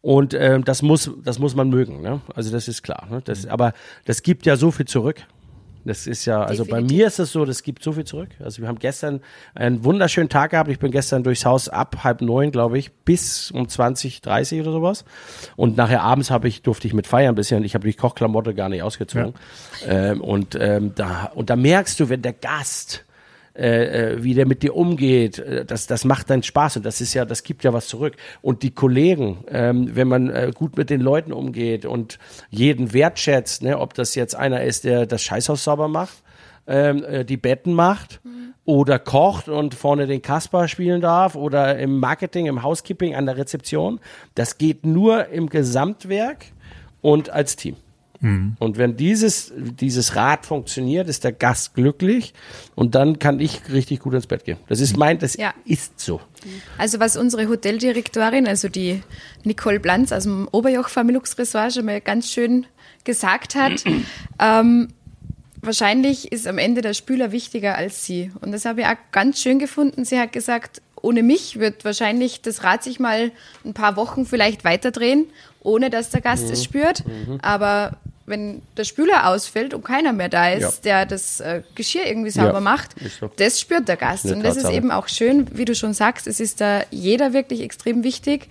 Und ähm, das muss, das muss man mögen. Ne? Also das ist klar. Ne? Das, aber das gibt ja so viel zurück. Das ist ja, also Definitiv. bei mir ist es so, das gibt so viel zurück. Also wir haben gestern einen wunderschönen Tag gehabt. Ich bin gestern durchs Haus ab halb neun, glaube ich, bis um 20, 30 oder sowas. Und nachher abends habe ich, durfte ich mit feiern ein bisschen. Ich habe die Kochklamotte gar nicht ausgezogen. Ja. Ähm, und, ähm, da, und da merkst du, wenn der Gast äh, äh, wie der mit dir umgeht, äh, das, das macht dann Spaß und das ist ja, das gibt ja was zurück. Und die Kollegen, ähm, wenn man äh, gut mit den Leuten umgeht und jeden wertschätzt, ne, ob das jetzt einer ist, der das Scheißhaus sauber macht, ähm, äh, die Betten macht mhm. oder kocht und vorne den Kasper spielen darf oder im Marketing, im Housekeeping, an der Rezeption. Das geht nur im Gesamtwerk und als Team. Mhm. Und wenn dieses, dieses Rad funktioniert, ist der Gast glücklich und dann kann ich richtig gut ins Bett gehen. Das ist mein, das ja. ist so. Also was unsere Hoteldirektorin, also die Nicole Blanz aus dem Oberjoch Familux Resort schon mal ganz schön gesagt hat, *clears throat* ähm, wahrscheinlich ist am Ende der Spüler wichtiger als sie. Und das habe ich auch ganz schön gefunden. Sie hat gesagt, ohne mich wird wahrscheinlich das Rad sich mal ein paar Wochen vielleicht weiterdrehen, ohne dass der Gast mhm. es spürt. Mhm. Aber wenn der Spüler ausfällt und keiner mehr da ist, ja. der das äh, Geschirr irgendwie sauber ja, macht, so. das spürt der Gast. und das ist eben auch schön, wie du schon sagst, es ist da jeder wirklich extrem wichtig.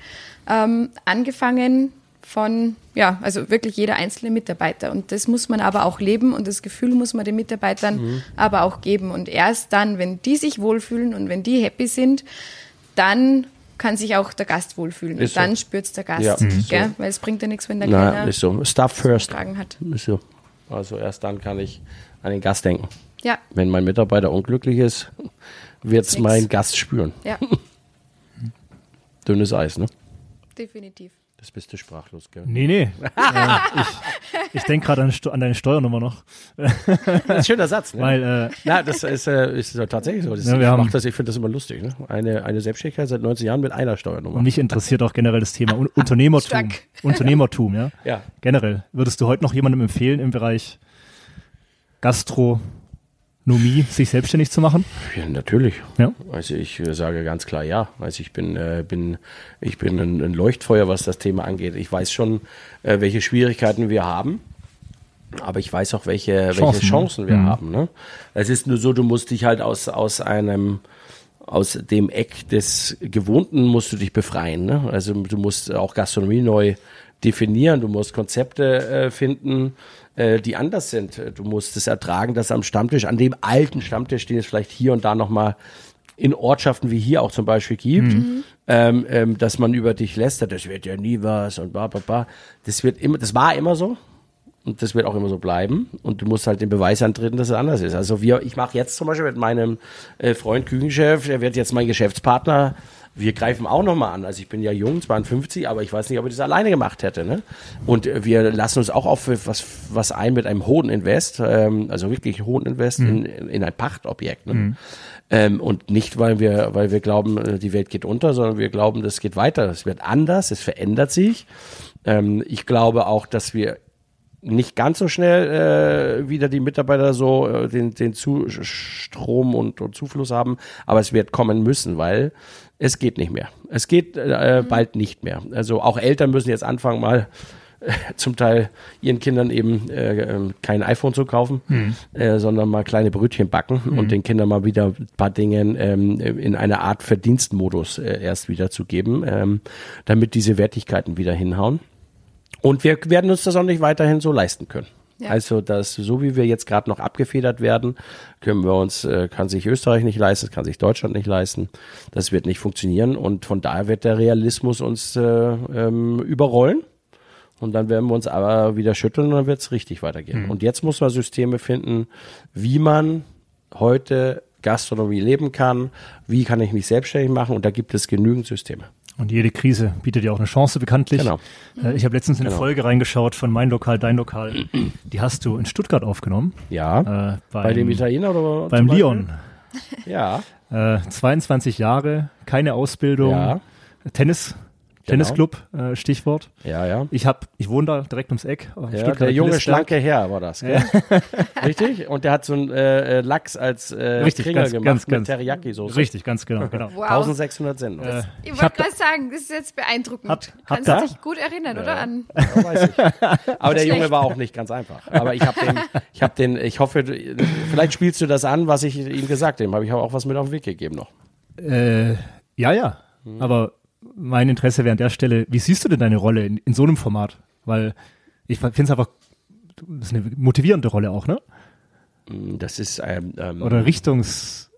Ähm, angefangen von, ja, also wirklich jeder einzelne Mitarbeiter. Und das muss man aber auch leben und das Gefühl muss man den Mitarbeitern mhm. aber auch geben. Und erst dann, wenn die sich wohlfühlen und wenn die happy sind, dann kann sich auch der Gast wohlfühlen. Ist dann so. spürt es der Gast. Ja, mhm. So. Weil es bringt ja nichts, wenn der Nein, ist so. Stuff first. hat. Ist so. Also erst dann kann ich an den Gast denken. Ja. Wenn mein Mitarbeiter unglücklich ist, wird es mein Gast spüren. Ja. *laughs* Dünnes Eis, ne? Definitiv. Das bist du sprachlos, gell? Nee, nee. *laughs* äh, ich ich denke gerade an, an, deine Steuernummer noch. das ist ein schöner Satz, ne? Weil, äh, Na, das ist, äh, ist tatsächlich so. Das, ja, ich ich, ich finde das immer lustig. Ne? Eine, eine Selbstständigkeit seit 19 Jahren mit einer Steuernummer. Und mich interessiert auch generell das Thema *laughs* Unternehmertum. *laughs* Unternehmertum, ja? Ja. Generell. Würdest du heute noch jemandem empfehlen im Bereich Gastro, Nomie, sich selbstständig zu machen? Ja, natürlich. Ja. Also ich äh, sage ganz klar ja. Also ich bin, äh, bin, ich bin ein, ein, Leuchtfeuer, was das Thema angeht. Ich weiß schon, äh, welche Schwierigkeiten wir haben. Aber ich weiß auch, welche Chancen, welche ne? Chancen wir mhm. haben. Ne? Es ist nur so, du musst dich halt aus, aus einem aus dem Eck des Gewohnten musst du dich befreien. Ne? Also du musst auch Gastronomie neu definieren, du musst Konzepte äh, finden, äh, die anders sind. Du musst es ertragen, dass am Stammtisch, an dem alten Stammtisch, den es vielleicht hier und da nochmal in Ortschaften wie hier auch zum Beispiel gibt, mhm. ähm, ähm, dass man über dich lästert, das wird ja nie was und bla bla bla. Das wird immer, das war immer so. Und das wird auch immer so bleiben. Und du musst halt den Beweis antreten, dass es anders ist. Also wir, ich mache jetzt zum Beispiel mit meinem äh, Freund Küchenchef, der wird jetzt mein Geschäftspartner wir greifen auch nochmal an. Also ich bin ja jung, 52, aber ich weiß nicht, ob ich das alleine gemacht hätte. Ne? Und wir lassen uns auch auf was, was ein mit einem hohen Invest, ähm, also wirklich hohen Invest mhm. in, in ein Pachtobjekt. Ne? Mhm. Ähm, und nicht, weil wir, weil wir glauben, äh, die Welt geht unter, sondern wir glauben, das geht weiter. Es wird anders, es verändert sich. Ähm, ich glaube auch, dass wir nicht ganz so schnell äh, wieder die Mitarbeiter so äh, den, den Zustrom und, und Zufluss haben, aber es wird kommen müssen, weil es geht nicht mehr. Es geht äh, mhm. bald nicht mehr. Also auch Eltern müssen jetzt anfangen, mal äh, zum Teil ihren Kindern eben äh, ähm, kein iPhone zu kaufen, mhm. äh, sondern mal kleine Brötchen backen mhm. und den Kindern mal wieder ein paar Dinge ähm, in eine Art Verdienstmodus erst wieder zu geben, ähm, damit diese Wertigkeiten wieder hinhauen. Und wir werden uns das auch nicht weiterhin so leisten können. Ja. Also, dass so wie wir jetzt gerade noch abgefedert werden, können wir uns, äh, kann sich Österreich nicht leisten, kann sich Deutschland nicht leisten. Das wird nicht funktionieren und von daher wird der Realismus uns äh, ähm, überrollen. Und dann werden wir uns aber wieder schütteln und dann wird es richtig weitergehen. Mhm. Und jetzt muss man Systeme finden, wie man heute Gastronomie leben kann, wie kann ich mich selbstständig machen und da gibt es genügend Systeme. Und jede Krise bietet ja auch eine Chance, bekanntlich. Genau. Äh, ich habe letztens in eine genau. Folge reingeschaut von Mein Lokal, Dein Lokal. Die hast du in Stuttgart aufgenommen. Ja. Äh, beim, bei dem Italiener oder Beim Leon. Ja. Äh, 22 Jahre, keine Ausbildung. Ja. Tennis. Tennisclub, äh, Stichwort. Ja, ja. Ich hab, ich wohne da direkt ums Eck. Ja, der junge, schlanke Herr war das, gell? Ja. *laughs* Richtig? Und der hat so einen äh, äh Lachs als äh, Richtig, Kringel ganz, gemacht ganz, mit Teriyaki-Soße. Richtig, ganz genau. genau. Wow. 1600 Sendungen. Äh, ich wollte gerade sagen, das ist jetzt beeindruckend. Hat, Kannst du dich gut erinnern, ja. oder? An ja, weiß ich. *laughs* Aber der Junge war auch nicht ganz einfach. Aber ich habe den, ich habe den, ich hoffe, vielleicht spielst du das an, was ich ihm gesagt habe. Habe ich auch was mit auf den Weg gegeben noch. Äh, ja, ja. Hm. Aber mein Interesse wäre an der Stelle, wie siehst du denn deine Rolle in, in so einem Format? Weil ich finde es einfach, das ist eine motivierende Rolle auch, ne? Mm, das ist ähm, ähm, oder Richtungs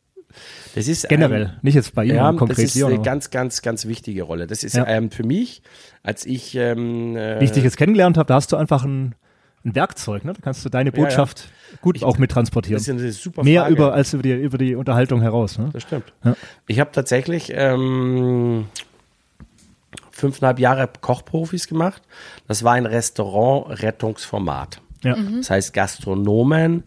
das ist generell, ähm, nicht jetzt bei Ihnen ja, konkret. Das ist eine ganz, ganz, ganz wichtige Rolle. Das ist ja. ähm, für mich, als ich ähm, äh, wie ich dich jetzt kennengelernt habe, da hast du einfach ein, ein Werkzeug, ne? Da kannst du deine Botschaft ja, ja. gut ich, auch mit transportieren. Das ist eine super Mehr Frage. über als über die über die Unterhaltung heraus. Ne? Das stimmt. Ich habe tatsächlich ähm, fünfeinhalb Jahre Kochprofis gemacht. Das war ein Restaurant-Rettungsformat. Ja. Mhm. Das heißt, Gastronomen,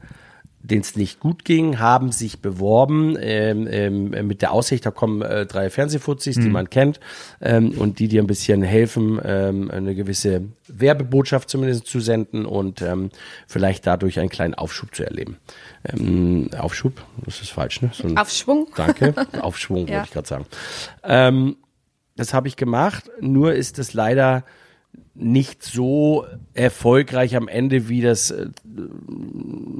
denen es nicht gut ging, haben sich beworben ähm, ähm, mit der Aussicht, da kommen äh, drei Fernsehfuzis, mhm. die man kennt ähm, und die dir ein bisschen helfen, ähm, eine gewisse Werbebotschaft zumindest zu senden und ähm, vielleicht dadurch einen kleinen Aufschub zu erleben. Ähm, Aufschub, das ist falsch, ne? So ein, Aufschwung. Danke, *laughs* Aufschwung ja. wollte ich gerade sagen. Das habe ich gemacht, nur ist es leider nicht so erfolgreich am Ende, wie das äh,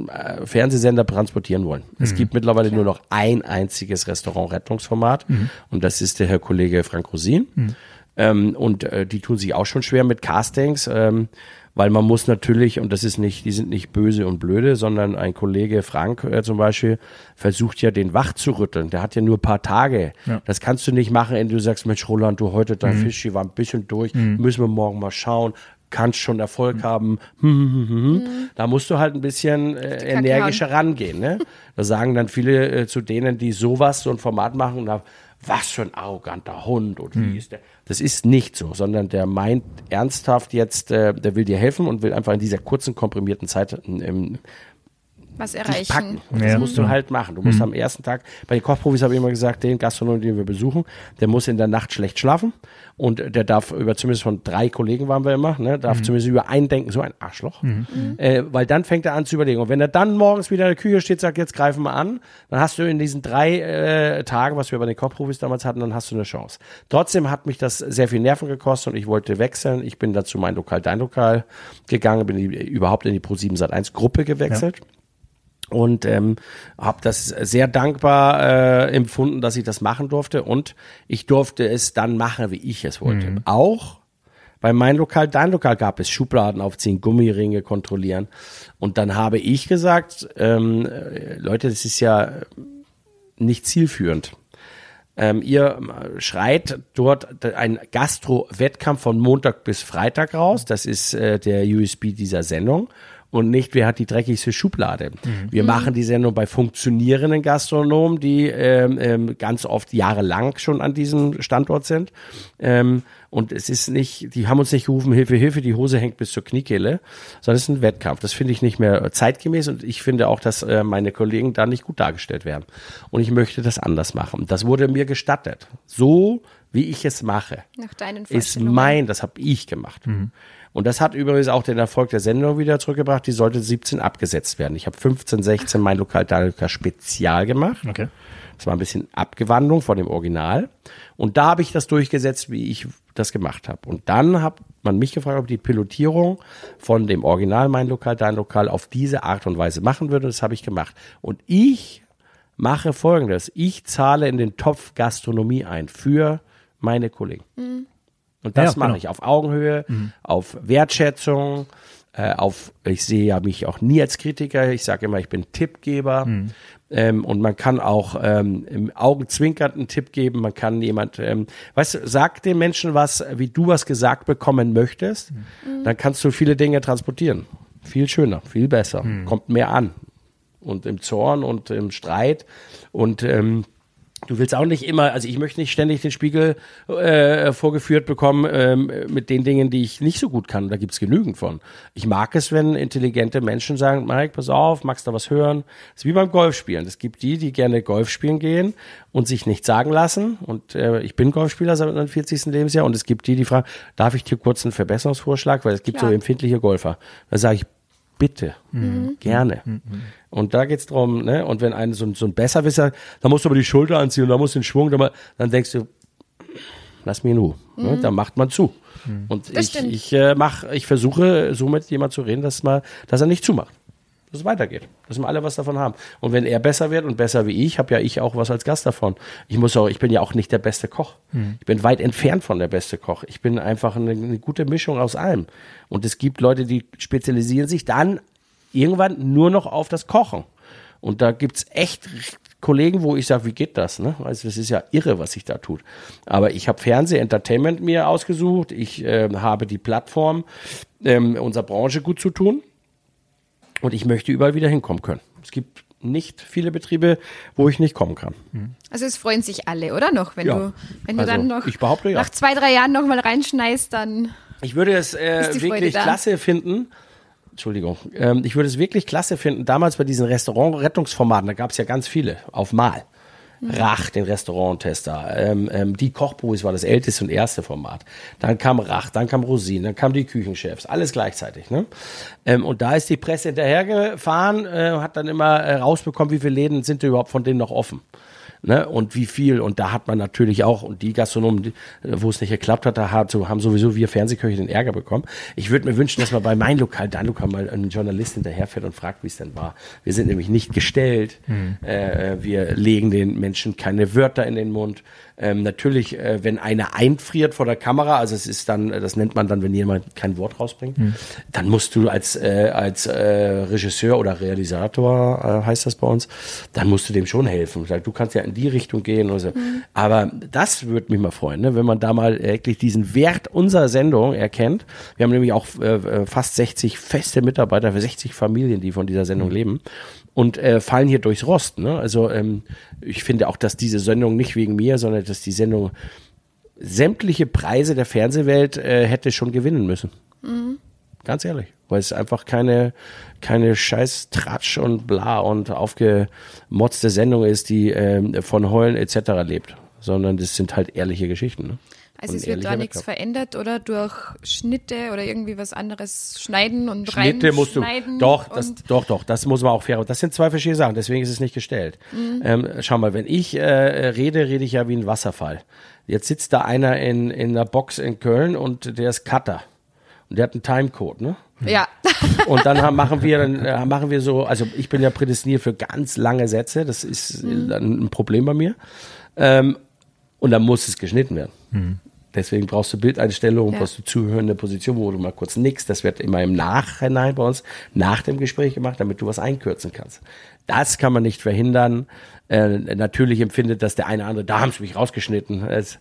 äh Fernsehsender transportieren wollen. Mhm. Es gibt mittlerweile nur noch ein einziges Restaurant-Rettungsformat mhm. und das ist der Herr Kollege Frank Rosin. Mhm. Ähm, und äh, die tun sich auch schon schwer mit Castings. Ähm, weil man muss natürlich, und das ist nicht, die sind nicht böse und blöde, sondern ein Kollege Frank äh, zum Beispiel versucht ja den wach zu rütteln. Der hat ja nur ein paar Tage. Ja. Das kannst du nicht machen, wenn du sagst, Mensch, Roland, du heute dein mhm. Fisch, die war ein bisschen durch, mhm. müssen wir morgen mal schauen kannst schon Erfolg mhm. haben. *laughs* Hm, hm, hm, mhm. Da musst du halt ein bisschen äh, energischer rangehen. Ne? *laughs* Da sagen dann viele äh, zu denen, die sowas, so ein Format machen, na, was für ein arroganter Hund und wie mhm. ist der? Das ist nicht so, sondern der meint ernsthaft jetzt, äh, der will dir helfen und will einfach in dieser kurzen, komprimierten Zeit ähm, was erreichen. Packen. Und das musst du halt machen. Du musst mhm. am ersten Tag, bei den Kochprofis habe ich immer gesagt, den Gastronomen, den wir besuchen, der muss in der Nacht schlecht schlafen und der darf über zumindest von drei Kollegen waren wir immer, ne, darf mhm. zumindest über einen denken, so ein Arschloch. Mhm. Äh, weil dann fängt er an zu überlegen. Und wenn er dann morgens wieder in der Küche steht, sagt, jetzt greifen wir an, dann hast du in diesen drei äh, Tagen, was wir bei den Kochprofis damals hatten, dann hast du eine Chance. Trotzdem hat mich das sehr viel Nerven gekostet und ich wollte wechseln. Ich bin dazu mein Lokal, dein Lokal gegangen, bin überhaupt in die Pro7 Sat 1 Gruppe gewechselt. Ja und ähm, habe das sehr dankbar äh, empfunden, dass ich das machen durfte und ich durfte es dann machen, wie ich es wollte. Mhm. Auch bei mein Lokal, dein Lokal gab es Schubladen aufziehen, Gummiringe kontrollieren und dann habe ich gesagt, ähm, Leute, das ist ja nicht zielführend. Ähm, ihr schreit dort ein Gastro-Wettkampf von Montag bis Freitag raus. Das ist äh, der USB dieser Sendung und nicht, wer hat die dreckigste Schublade. Mhm. Wir machen die Sendung bei funktionierenden Gastronomen, die ähm, ähm, ganz oft jahrelang schon an diesem Standort sind. Ähm, und es ist nicht, die haben uns nicht gerufen, Hilfe, Hilfe, die Hose hängt bis zur Kniekehle, sondern es ist ein Wettkampf. Das finde ich nicht mehr zeitgemäß und ich finde auch, dass äh, meine Kollegen da nicht gut dargestellt werden. Und ich möchte das anders machen. Das wurde mir gestattet. So, wie ich es mache, Nach deinen ist mein, das habe ich gemacht. Mhm. Und das hat übrigens auch den Erfolg der Sendung wieder zurückgebracht. Die sollte 17 abgesetzt werden. Ich habe 15, 16 mein Lokal Dalka Spezial gemacht. Okay. Das war ein bisschen Abgewandlung von dem Original. Und da habe ich das durchgesetzt, wie ich das gemacht habe. Und dann hat man mich gefragt, ob die Pilotierung von dem Original Mein Lokal, Dein Lokal auf diese Art und Weise machen würde. Das habe ich gemacht. Und ich mache Folgendes. Ich zahle in den Topf Gastronomie ein für meine Kollegen. Mhm. Und das ja, mache genau. ich auf Augenhöhe, mhm. auf Wertschätzung, äh, auf, ich sehe ja mich auch nie als Kritiker, ich sage immer, ich bin Tippgeber. Mhm. Ähm, und man kann auch ähm, im Augenzwinkern einen Tipp geben, man kann jemand, ähm, weißt du, sag den Menschen was, wie du was gesagt bekommen möchtest, mhm. dann kannst du viele Dinge transportieren. Viel schöner, viel besser, mhm. kommt mehr an. Und im Zorn und im Streit und ähm, Du willst auch nicht immer, also ich möchte nicht ständig den Spiegel äh, vorgeführt bekommen ähm, mit den Dingen, die ich nicht so gut kann. Da gibt's genügend von. Ich mag es, wenn intelligente Menschen sagen, Mike, pass auf, magst du was hören? Das ist wie beim Golfspielen. Es gibt die, die gerne Golf spielen gehen und sich nichts sagen lassen. Und äh, ich bin Golfspieler seit meinem 40. Lebensjahr. Und es gibt die, die fragen, darf ich dir kurz einen Verbesserungsvorschlag? Weil es gibt Klar. so empfindliche Golfer. Da sage ich, bitte, mhm. gerne. Mhm. Und da geht's drum, ne? Und wenn ein so, so ein Besserwisser, da musst du aber die Schulter anziehen und da musst du den Schwung, dann denkst du, lass mich in Ruhe. Ne? Mhm. Da macht man zu. Mhm. Und das ich, ich äh, mach, ich versuche so mit jemand zu reden, dass mal, dass er nicht zumacht dass es weitergeht, dass wir alle was davon haben. Und wenn er besser wird und besser wie ich, habe ja ich auch was als Gast davon. Ich muss auch, ich bin ja auch nicht der beste Koch. Hm. Ich bin weit entfernt von der beste Koch. Ich bin einfach eine, eine gute Mischung aus allem. Und es gibt Leute, die spezialisieren sich dann irgendwann nur noch auf das Kochen. Und da gibt's echt Kollegen, wo ich sage, wie geht das? Ne? Also das ist ja irre, was sich da tut. Aber ich habe Fernseh, Entertainment mir ausgesucht. Ich äh, habe die Plattform, ähm, unserer Branche gut zu tun. Und ich möchte überall wieder hinkommen können. Es gibt nicht viele Betriebe, wo ich nicht kommen kann. Also es freuen sich alle, oder noch? Wenn ja. du, wenn du also, dann noch ich behaupte, ja. nach zwei, drei Jahren noch mal reinschneist, dann. Ich würde es äh, wirklich klasse finden. Entschuldigung. Ähm, ich würde es wirklich klasse finden. Damals bei diesen Restaurant-Rettungsformaten, da gab es ja ganz viele auf Mal. Rach, den Restauranttester. Ähm, ähm, die Kochbuis war das älteste und erste Format. Dann kam Rach, dann kam Rosin, dann kamen die Küchenchefs, alles gleichzeitig. Ne? Ähm, und da ist die Presse hinterhergefahren, äh, hat dann immer äh, rausbekommen, wie viele Läden sind überhaupt von denen noch offen ne? und wie viel. Und da hat man natürlich auch, und die Gastronomen, wo es nicht geklappt hat, da haben sowieso wir Fernsehköche den Ärger bekommen. Ich würde mir wünschen, dass man bei mein Lokal, dein Lokal mal ein Journalist hinterherfährt und fragt, wie es denn war. Wir sind nämlich nicht gestellt. Mhm. Äh, wir legen den Menschen keine Wörter in den Mund. Ähm, natürlich, äh, wenn einer einfriert vor der Kamera, also es ist dann, das nennt man dann, wenn jemand kein Wort rausbringt, mhm. dann musst du als, äh, als äh, Regisseur oder Realisator, äh, heißt das bei uns, dann musst du dem schon helfen. Du kannst ja in die Richtung gehen. Oder so. Mhm. Aber das würde mich mal freuen, ne? wenn man da mal wirklich diesen Wert unserer Sendung erkennt. Wir haben nämlich auch äh, äh fast 60 feste Mitarbeiter für 60 Familien, die von dieser Sendung mhm. leben und äh, fallen hier durchs Rost. Ne? Also ähm, ich finde auch, dass diese Sendung nicht wegen mir, sondern dass die Sendung sämtliche Preise der Fernsehwelt äh, hätte schon gewinnen müssen. Mhm. Ganz ehrlich, weil es einfach keine, keine scheiß Tratsch und bla und aufgemotzte Sendung ist, die äh, von Heulen etc. lebt, sondern das sind halt ehrliche Geschichten. Ne? Also es wird da nichts verändert oder durch Schnitte oder irgendwie was anderes schneiden und Schnitte musst du doch, das, doch, doch, das muss man auch fair. Das sind zwei verschiedene Sachen, deswegen ist es nicht gestellt. Mhm. Ähm, schau mal, wenn ich äh, rede, rede ich ja wie ein Wasserfall. Jetzt sitzt da einer in in der Box in Köln und der ist Cutter und der hat einen Timecode, ne? Ja. *laughs* Und dann haben, machen wir dann äh, machen wir so, also ich bin ja prädestiniert für ganz lange Sätze, das ist mhm. ein Problem bei mir. Ähm, und dann muss es geschnitten werden. Mhm. Deswegen brauchst du Bildeinstellungen, ja. brauchst du zuhörende Position, wo du mal kurz nickst. Das wird immer im Nachhinein bei uns, nach dem Gespräch gemacht, damit du was einkürzen kannst. Das kann man nicht verhindern. Äh, natürlich empfindet das der eine oder andere, da haben sie mich rausgeschnitten. Es,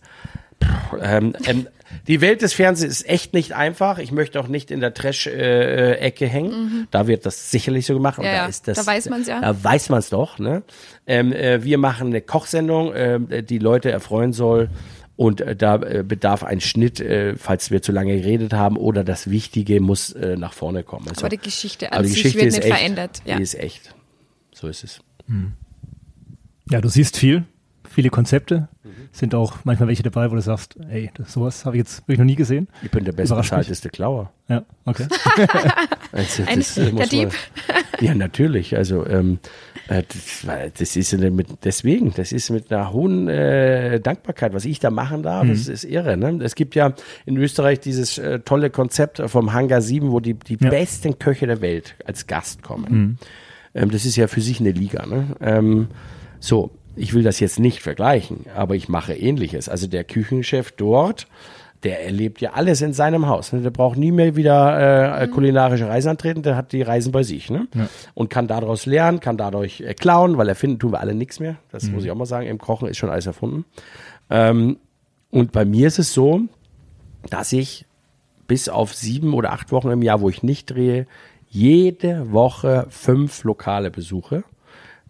ähm, ähm, die Welt des Fernsehens ist echt nicht einfach. Ich möchte auch nicht in der Trash-Ecke äh, hängen. Mhm. Da wird das sicherlich so gemacht. Ja, da, ist das, da weiß man es ja. Da weiß man es doch. Ne? Ähm, äh, wir machen eine Kochsendung, äh, die Leute erfreuen soll. Und äh, da äh, bedarf ein Schnitt, äh, falls wir zu lange geredet haben, oder das Wichtige muss äh, nach vorne kommen. Also, aber die Geschichte an die sich Geschichte wird nicht echt, verändert. Ja. Die ist echt. So ist es. Hm. Ja, du siehst viel, viele Konzepte. Mhm. Sind auch manchmal welche dabei, wo du sagst, ey, das, sowas habe ich jetzt wirklich noch nie gesehen. Ich bin der bestbezahlteste Klauer. Ja, okay. *laughs* also, das, Ein, der Dieb. Ja, natürlich. Also ähm, äh, das, das ist mit, deswegen, das ist mit einer hohen äh, Dankbarkeit, was ich da machen darf, mhm. das ist irre. Ne? Es gibt ja in Österreich dieses äh, tolle Konzept vom Hangar 7, wo die, die ja. besten Köche der Welt als Gast kommen. Mhm. Ähm, das ist ja für sich eine Liga. Ne? Ähm, so, ich will das jetzt nicht vergleichen, aber ich mache ähnliches. Also der Küchenchef dort, der erlebt ja alles in seinem Haus. Ne? Der braucht nie mehr wieder äh, mhm. kulinarische Reisen antreten, der hat die Reisen bei sich. Ne? Ja. Und kann daraus lernen, kann dadurch äh, klauen, weil erfinden tun wir alle nichts mehr. Das mhm. muss ich auch mal sagen. Im Kochen ist schon alles erfunden. Ähm, und bei mir ist es so, dass ich bis auf sieben oder acht Wochen im Jahr, wo ich nicht drehe, jede Woche fünf Lokale besuche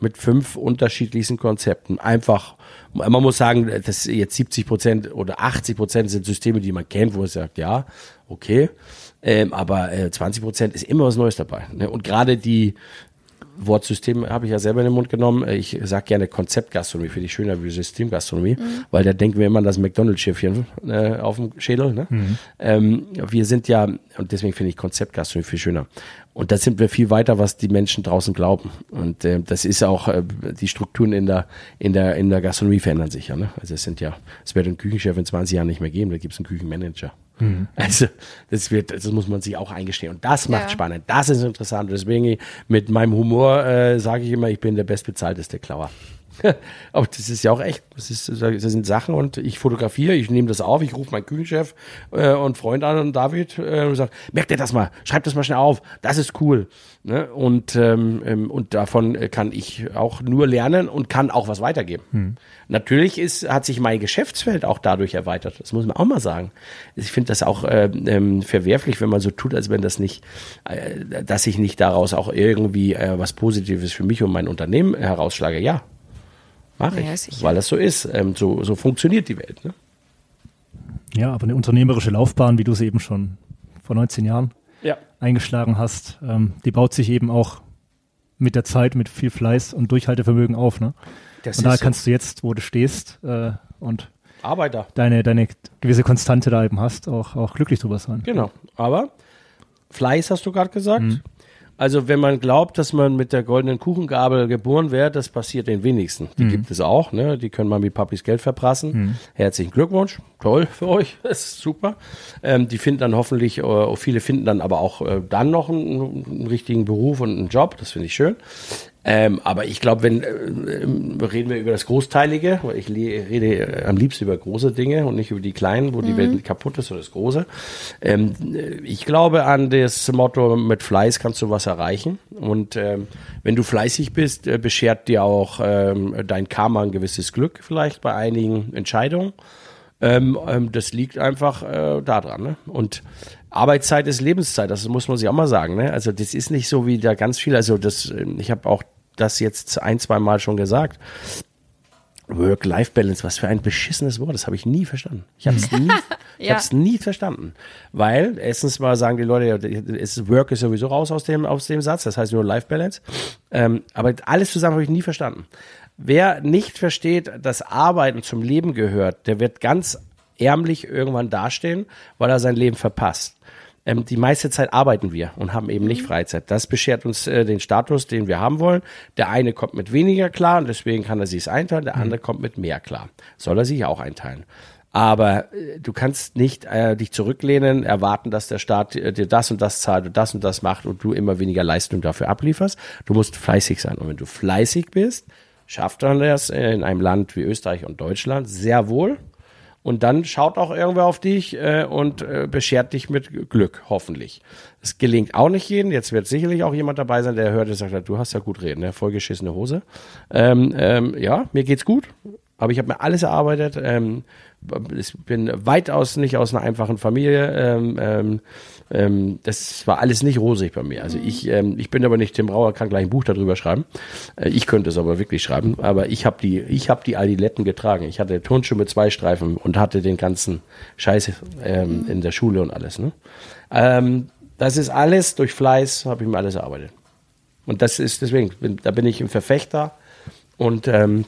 mit fünf unterschiedlichsten Konzepten. Einfach, man muss sagen, dass jetzt 70 Prozent oder 80 Prozent sind Systeme, die man kennt, wo man sagt, ja, okay. Ähm, aber äh, 20 Prozent ist immer was Neues dabei. Ne? Und gerade die Wortsystem habe ich ja selber in den Mund genommen. Ich sage gerne Konzeptgastronomie, finde ich schöner wie Systemgastronomie, mhm. weil da denken wir immer an das McDonalds-Schiffchen äh, auf dem Schädel. Ne? Mhm. Ähm, wir sind ja, und deswegen finde ich Konzeptgastronomie viel schöner. Und da sind wir viel weiter, was die Menschen draußen glauben. Und äh, das ist auch, äh, die Strukturen in der, in der, in der Gastronomie verändern sich ja. Ne? Also es sind ja, es wird einen Küchenchef in 20 Jahren nicht mehr geben, da gibt es einen Küchenmanager. Mhm. Also das wird, das muss man sich auch eingestehen. Und das macht ja. spannend, das ist interessant. Deswegen mit meinem Humor äh, sage ich immer, ich bin der bestbezahlteste Klauer. *laughs* Aber das ist ja auch echt. Das, ist, das sind Sachen und ich fotografiere, ich nehme das auf, ich rufe meinen Küchenchef äh, und Freund an und David äh, und sage, merkt ihr das mal, schreibt das mal schnell auf, das ist cool. Ne? Und, ähm, ähm und davon kann ich auch nur lernen und kann auch was weitergeben. Hm. Natürlich ist, hat sich mein Geschäftsfeld auch dadurch erweitert. Das muss man auch mal sagen. Ich finde das auch äh, ähm, verwerflich, wenn man so tut, als wenn das nicht, äh, dass ich nicht daraus auch irgendwie äh, was Positives für mich und mein Unternehmen herausschlage. Ja, Mache ich, sicher. weil das so ist. Ähm, so, so funktioniert die Welt. Ne? Ja, aber eine unternehmerische Laufbahn, wie du sie eben schon vor 19 Jahren ja. eingeschlagen hast, ähm, die baut sich eben auch mit der Zeit, mit viel Fleiß und Durchhaltevermögen auf. Ne? Das und da kannst so. du jetzt, wo du stehst äh, und Arbeiter. Deine, deine gewisse Konstante da eben hast, auch, auch glücklich drüber sein. Genau. Aber Fleiß hast du gerade gesagt. Mhm. Also wenn man glaubt, dass man mit der goldenen Kuchengabel geboren wäre, das passiert den wenigsten. Die mhm. gibt es auch, ne? Die können mal mit Papis Geld verprassen. Mhm. Herzlichen Glückwunsch, toll für euch, *laughs* das ist super. Ähm, die finden dann hoffentlich, äh, viele finden dann aber auch äh, dann noch einen, einen, richtigen Beruf und einen Job, das finde ich schön. Ähm, aber ich glaube, wenn äh, reden wir über das Großteilige, ich rede äh, am liebsten über große Dinge und nicht über die kleinen, wo mhm. die Welt kaputt ist oder das Große. Ähm, ich glaube an das Motto, mit Fleiß kannst du was erreichen. Und ähm, wenn du fleißig bist, äh, beschert dir auch ähm, dein Karma ein gewisses Glück vielleicht bei einigen Entscheidungen. Ähm, ähm, das liegt einfach äh, daran. Ne? Und Arbeitszeit ist Lebenszeit, das muss man sich auch mal sagen. Ne? Also das ist nicht so wie da ganz viel. Also das, ich habe auch das jetzt ein, zwei Mal schon gesagt. Work-Life-Balance, was für ein beschissenes Wort, das habe ich nie verstanden. Ich habe es *laughs* nie, ich ja. nie verstanden. Weil, erstens mal sagen die Leute, ist, Work ist sowieso raus aus dem, aus dem Satz, das heißt nur Life-Balance. Ähm, aber alles zusammen habe ich nie verstanden. Wer nicht versteht, dass Arbeiten zum Leben gehört, der wird ganz ärmlich irgendwann dastehen, weil er sein Leben verpasst ähm, die meiste Zeit arbeiten wir und haben eben nicht mhm. Freizeit. Das beschert uns äh, den Status, den wir haben wollen. Der eine kommt mit weniger klar und deswegen kann er sich es einteilen, der mhm. andere kommt mit mehr klar. Soll er sich auch einteilen. Aber äh, du kannst nicht äh, dich zurücklehnen, erwarten, dass der Staat äh, dir das und das zahlt und das und das macht und du immer weniger Leistung dafür ablieferst. Du musst fleißig sein. Und wenn du fleißig bist, schafft man das in einem Land wie Österreich und Deutschland sehr wohl. Und dann schaut auch irgendwer auf dich äh, und äh, beschert dich mit Glück, hoffentlich. Es gelingt auch nicht jedem. Jetzt wird sicherlich auch jemand dabei sein, der hört und sagt, du hast ja gut reden, ne? vollgeschissene Hose. Ähm, ähm, ja, mir geht's gut, aber ich habe mir alles erarbeitet. Ähm, ich bin weitaus nicht aus einer einfachen Familie. Ähm, ähm, ähm, das war alles nicht rosig bei mir. Also ich, ähm, ich bin aber nicht Tim Brauer, kann gleich ein Buch darüber schreiben. Äh, ich könnte es aber wirklich schreiben. Aber ich habe die, ich habe die Adiletten getragen. Ich hatte Turnschuhe mit zwei Streifen und hatte den ganzen Scheiß ähm, mhm. in der Schule und alles. Ne? Ähm, das ist alles durch Fleiß, habe ich mir alles erarbeitet. Und das ist deswegen, da bin ich ein Verfechter und ähm,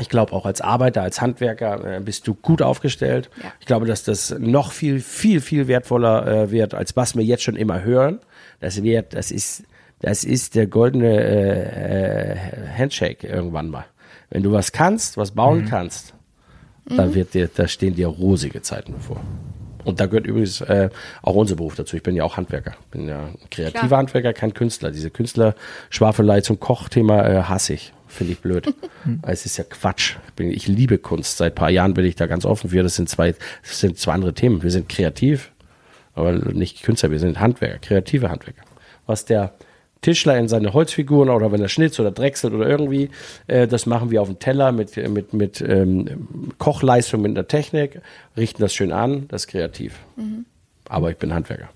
ich glaube, auch als Arbeiter, als Handwerker äh, bist du gut aufgestellt. Ja. Ich glaube, dass das noch viel, viel, viel wertvoller äh, wird, als was wir jetzt schon immer hören. Das wird, das ist, das ist der goldene äh, äh Handshake irgendwann mal. Wenn du was kannst, was bauen mhm. kannst, dann mhm. wird dir, da stehen dir rosige Zeiten bevor. Und da gehört übrigens äh, auch unser Beruf dazu. Ich bin ja auch Handwerker. Bin ja kreativer Klar. Handwerker, kein Künstler. Diese Künstler-Schwafelei zum Kochthema äh, hasse ich. Finde ich blöd. es ist ja Quatsch. Ich, liebe Kunst. Seit paar Jahren bin ich da ganz offen für. Das sind zwei, das sind zwei andere Themen. Wir sind kreativ, aber nicht Künstler. Wir sind Handwerker, kreative Handwerker. Was der Tischler in seine Holzfiguren oder wenn er schnitzt oder drechselt oder irgendwie, äh, das machen wir auf dem Teller mit, mit, mit ähm, Kochleistung, mit der Technik, richten das schön an, das ist kreativ. Mhm. Aber ich bin Handwerker.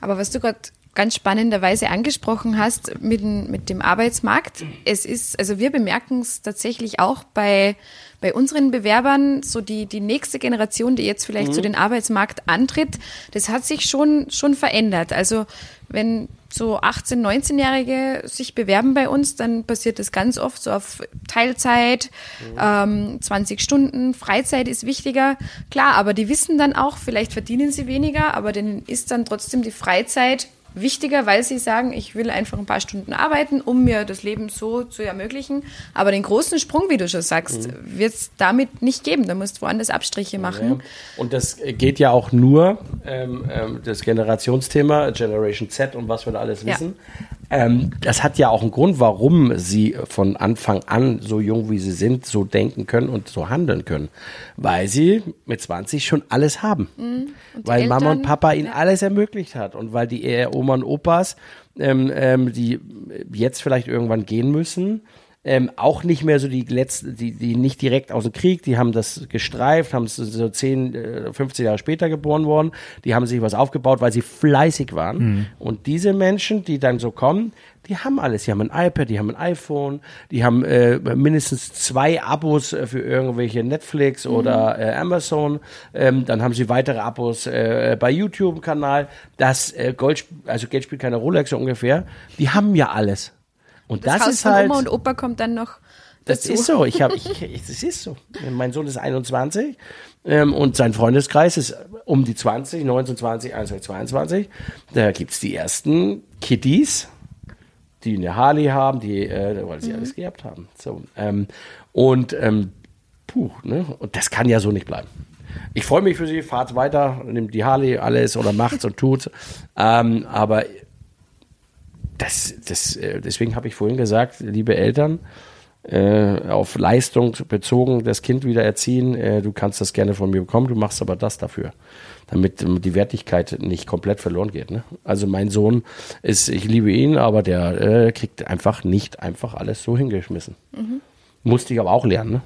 Aber was du gerade ganz spannenderweise angesprochen hast mit, mit dem Arbeitsmarkt. Es ist, also wir bemerken es tatsächlich auch bei, bei unseren Bewerbern, so die, die nächste Generation, die jetzt vielleicht mhm. zu den Arbeitsmarkt antritt, das hat sich schon, schon verändert. Also wenn so 18-, 19-Jährige sich bewerben bei uns, dann passiert das ganz oft so auf Teilzeit, mhm. ähm, 20 Stunden, Freizeit ist wichtiger. Klar, aber die wissen dann auch, vielleicht verdienen sie weniger, aber denen ist dann trotzdem die Freizeit wichtiger, weil sie sagen, ich will einfach ein paar Stunden arbeiten, um mir das Leben so zu ermöglichen. Aber den großen Sprung, wie du schon sagst, mhm. wird es damit nicht geben. Da musst du woanders Abstriche machen. Ja. Und das geht ja auch nur, ähm, ähm, das Generationsthema, Generation Z und was wir da alles wissen, ja. Ähm, das hat ja auch einen Grund, warum sie von Anfang an, so jung wie sie sind, so denken können und so handeln können. Weil sie mit 20 schon alles haben. Mhm. Weil Eltern, Mama und Papa ihnen ja. alles ermöglicht hat. Und weil die Oma und Opas, ähm, ähm, die jetzt vielleicht irgendwann gehen müssen, ähm, auch nicht mehr so die letzten, die, die nicht direkt aus dem Krieg, die haben das gestreift, haben so 10, 15 äh, Jahre später geboren worden, die haben sich was aufgebaut, weil sie fleißig waren. Mhm. Und diese Menschen, die dann so kommen, die haben alles. Die haben ein iPad, die haben ein iPhone, die haben äh, mindestens zwei Abos äh, für irgendwelche Netflix mhm. oder äh, Amazon. Ähm, dann haben sie weitere Abos äh, bei YouTube-Kanal. Das äh, Gold, also Geld spielt keine Rolle so ungefähr. Die haben ja alles. Und das, das Haus ist von halt. Oma und Opa kommt dann noch. Das ist so. Ich habe, *laughs* das ist so. Mein Sohn ist 21 ähm, und sein Freundeskreis ist um die 20, 19, 20, 21, 22. Da gibt's die ersten Kiddies, die eine Harley haben, die, äh, weil sie mhm. alles geerbt haben. So, ähm, und ähm, puh, ne? Und das kann ja so nicht bleiben. Ich freue mich für sie, fahrt weiter, nimmt die Harley alles oder macht's und tut's. Ähm, aber das, das, äh, deswegen habe ich vorhin gesagt, liebe Eltern, äh, auf Leistung bezogen das Kind wieder erziehen. Äh, du kannst das gerne von mir bekommen, du machst aber das dafür, damit die Wertigkeit nicht komplett verloren geht. Ne? Also mein Sohn ist, ich liebe ihn, aber der äh, kriegt einfach nicht einfach alles so hingeschmissen. Mhm. Musste ich aber auch lernen. Ne?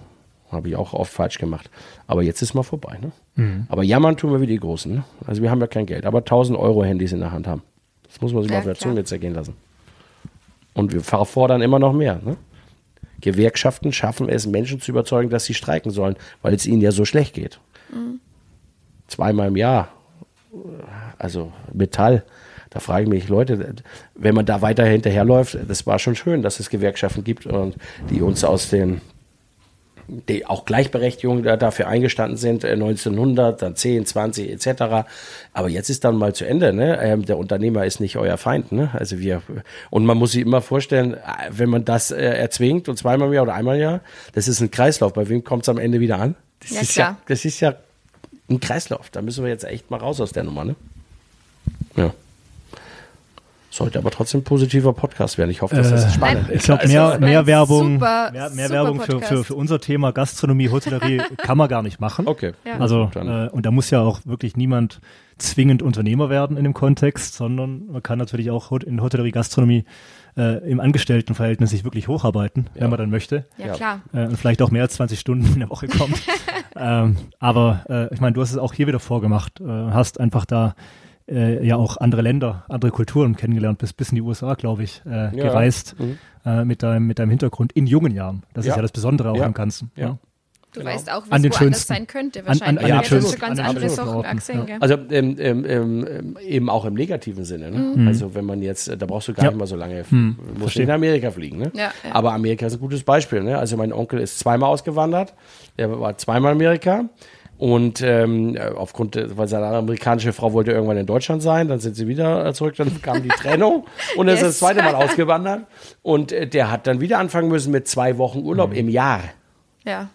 Habe ich auch oft falsch gemacht. Aber jetzt ist mal vorbei. Ne? Mhm. Aber jammern tun wir wie die Großen. Ne? Also wir haben ja kein Geld, aber 1000 Euro Handys in der Hand haben. Das muss man sich ja, mal auf der klar. Zunge zergehen lassen. Und wir fordern immer noch mehr. Ne? Gewerkschaften schaffen es, Menschen zu überzeugen, dass sie streiken sollen, weil es ihnen ja so schlecht geht. Mhm. Zweimal im Jahr. Also Metall. Da frage ich mich, Leute, wenn man da weiter hinterherläuft, das war schon schön, dass es Gewerkschaften gibt und die uns aus den die auch Gleichberechtigung dafür eingestanden sind, 1900, äh, dann 10, 20 etc. Aber jetzt ist dann mal zu Ende. Ne? Ähm, der Unternehmer ist nicht euer Feind. Ne? Also wir und man muss sich immer vorstellen, äh, wenn man das äh, erzwingt und zweimal im Jahr oder einmal im Jahr, das ist ein Kreislauf. Bei wem kommt es am Ende wieder an? Das ja, ist klar. ja, das ist ja ein Kreislauf. Da müssen wir jetzt echt mal raus aus der Nummer. Ne? Ja. Sollte aber trotzdem ein positiver Podcast werden. Ich hoffe, dass das äh, spannend ist. Ich glaube, mehr, mehr Werbung, super, mehr, mehr Werbung für, für, für unser Thema Gastronomie, Hotellerie *laughs* kann man gar nicht machen. Okay. Ja. Also, äh, und da muss ja auch wirklich niemand zwingend Unternehmer werden in dem Kontext, sondern man kann natürlich auch in Hotellerie, Gastronomie äh, im Angestelltenverhältnis sich wirklich hocharbeiten, ja. wenn man dann möchte. Ja, klar. Äh, und vielleicht auch mehr als 20 Stunden in der Woche kommt. *laughs* ähm, aber äh, ich meine, du hast es auch hier wieder vorgemacht, äh, hast einfach da äh, ja auch andere Länder, andere Kulturen kennengelernt, bis, bis in die USA, glaube ich, äh, ja. gereist mhm. äh, mit, deinem, mit deinem Hintergrund in jungen Jahren. Das ja. ist ja das Besondere auch ja. im Ganzen. Ja. Du genau. weißt auch, was woanders schönsten. sein könnte. Wahrscheinlich. An, an, an ja, so ganz andere Sachen Achseln, ja. Also ähm, ähm, ähm, eben auch im negativen Sinne. Ne? Mhm. Also wenn man jetzt, da brauchst du gar ja. nicht mal so lange, mhm. musst in Amerika fliegen. Ne? Ja, Aber Amerika ist ein gutes Beispiel. Ne? Also mein Onkel ist zweimal ausgewandert. Der war zweimal in Amerika. Und ähm, aufgrund, weil seine amerikanische Frau wollte irgendwann in Deutschland sein, dann sind sie wieder zurück, dann kam die Trennung *laughs* und er yes. ist das zweite Mal *laughs* ausgewandert. Und äh, der hat dann wieder anfangen müssen mit zwei Wochen Urlaub mhm. im Jahr. Ja.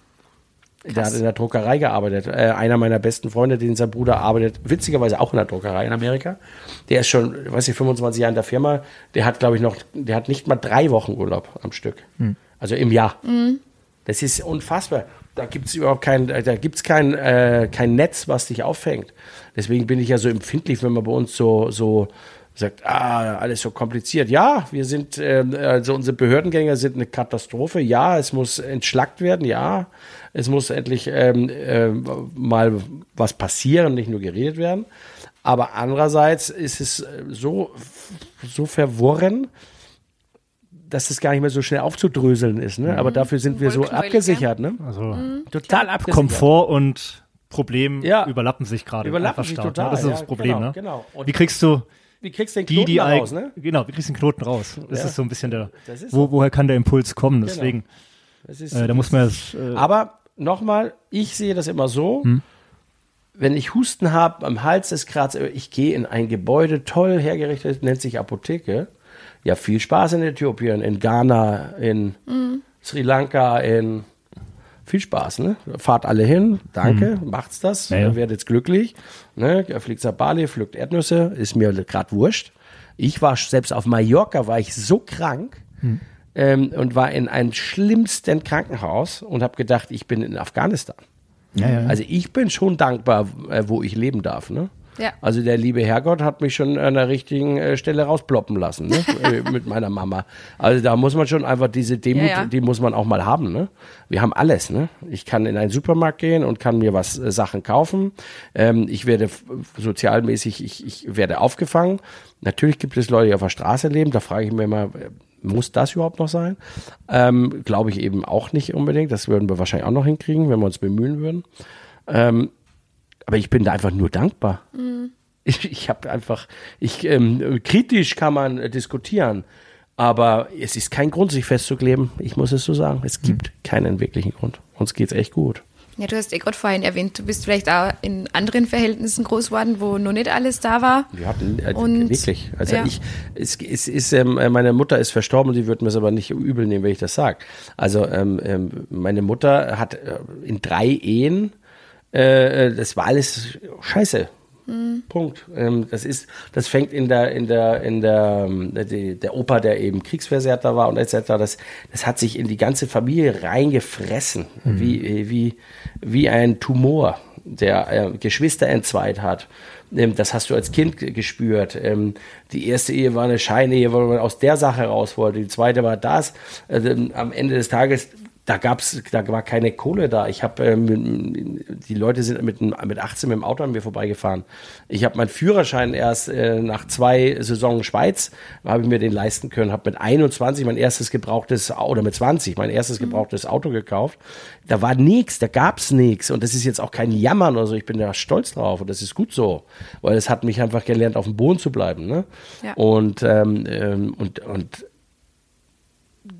Krass. Der hat in der Druckerei gearbeitet. Äh, einer meiner besten Freunde, den sein Bruder arbeitet, witzigerweise auch in der Druckerei in Amerika. Der ist schon, weiß ich, 25 Jahre in der Firma. Der hat, glaube ich, noch, der hat nicht mal drei Wochen Urlaub am Stück. Mhm. Also im Jahr. Mhm. Das ist unfassbar da gibt es überhaupt kein, da gibt's kein, äh, kein Netz, was dich auffängt. Deswegen bin ich ja so empfindlich, wenn man bei uns so, so sagt, ah, alles so kompliziert. Ja, wir sind, äh, also unsere Behördengänger sind eine Katastrophe. Ja, es muss entschlackt werden. Ja, es muss endlich ähm, äh, mal was passieren, nicht nur geredet werden. Aber andererseits ist es so, so verworren, dass es gar nicht mehr so schnell aufzudröseln ist. Ne? Aber mhm. dafür sind wir so abgesichert. Ne? Also mhm. total abgesichert. Komfort und Problem ja. überlappen sich gerade. Überlappen sich total. Ne? Das ist das Problem. Genau, ne? genau. wie kriegst du wie kriegst du den Knoten die, die raus, ne? Genau, wie kriegst du den Knoten raus? Das ja. ist so ein bisschen der, wo, woher kann der Impuls kommen? Genau. Deswegen, genau. äh, da muss man das, äh, Aber nochmal, ich sehe das immer so, hm? wenn ich Husten habe, am Hals ist Kratz, ich gehe in ein Gebäude, toll hergerichtet, nennt sich Apotheke, ja, viel Spaß in Äthiopien, in Ghana, in mhm. Sri Lanka, in viel Spaß, ne? Fahrt alle hin, danke, mhm. macht's das, ja, ja. werdet's glücklich. Ne? Fliegt nach Bali, pflückt Erdnüsse, ist mir gerade wurscht. Ich war selbst auf Mallorca, war ich so krank mhm. ähm, und war in einem schlimmsten Krankenhaus und habe gedacht, ich bin in Afghanistan. Ja, also ich bin schon dankbar, äh, wo ich leben darf. Ne? Ja. Also der liebe Herrgott hat mich schon an der richtigen äh, Stelle rausploppen lassen, ne? *laughs* Äh, mit meiner Mama. Also da muss man schon einfach diese Demut, ja, ja. die muss man auch mal haben. Ne? Wir haben alles. Ne? Ich kann in einen Supermarkt gehen und kann mir was äh, Sachen kaufen. Ähm, ich werde sozialmäßig, ich, ich werde aufgefangen. Natürlich gibt es Leute, die auf der Straße leben. Da frage ich mich immer, muss das überhaupt noch sein? Ähm, Glaube ich eben auch nicht unbedingt. Das würden wir wahrscheinlich auch noch hinkriegen, wenn wir uns bemühen würden. Ähm, aber ich bin da einfach nur dankbar. Mhm. Ich, ich habe einfach, ich, ähm, kritisch kann man äh, diskutieren, aber es ist kein Grund, sich festzukleben. Ich muss es so sagen. Es gibt mhm. keinen wirklichen Grund. Uns geht es echt gut. Ja, du hast eh gerade vorhin erwähnt, du bist vielleicht auch in anderen Verhältnissen groß geworden, wo noch nicht alles da war. Wir hatten äh, und, wirklich. Also ja. ich, es, es ist, ähm, meine Mutter ist verstorben, sie wird mir es aber nicht übel nehmen, wenn ich das sage. Also ähm, ähm, meine Mutter hat äh, in drei Ehen äh, das war alles scheiße. Mhm. Punkt. Ähm, das ist, das fängt in der, in der, in der, ähm, der, Opa, der eben Kriegsversehrter war und etc. Das, das hat sich in die ganze Familie reingefressen, mhm. wie, wie, wie ein Tumor, der äh, Geschwister entzweit hat. Ähm, das hast du als Kind gespürt. Ähm, die erste Ehe war eine Scheinehe, weil man aus der Sache raus wollte. Die zweite war das. Also, am Ende des Tages da gab's, da war keine Kohle da. Ich habe, ähm, die Leute sind mit, mit 18 mit dem Auto an mir vorbeigefahren. Ich habe meinen Führerschein erst äh, nach zwei Saisonen Schweiz, habe ich mir den leisten können. Habe mit 21 mein erstes gebrauchtes, oder mit 20 mein erstes mhm. gebrauchtes Auto gekauft. Da war nichts, da gab's nichts. Und das ist jetzt auch kein Jammern oder so. Ich bin da stolz drauf und das ist gut so, weil es hat mich einfach gelernt, auf dem Boden zu bleiben. Ne? Ja. Und, ähm, ähm und, und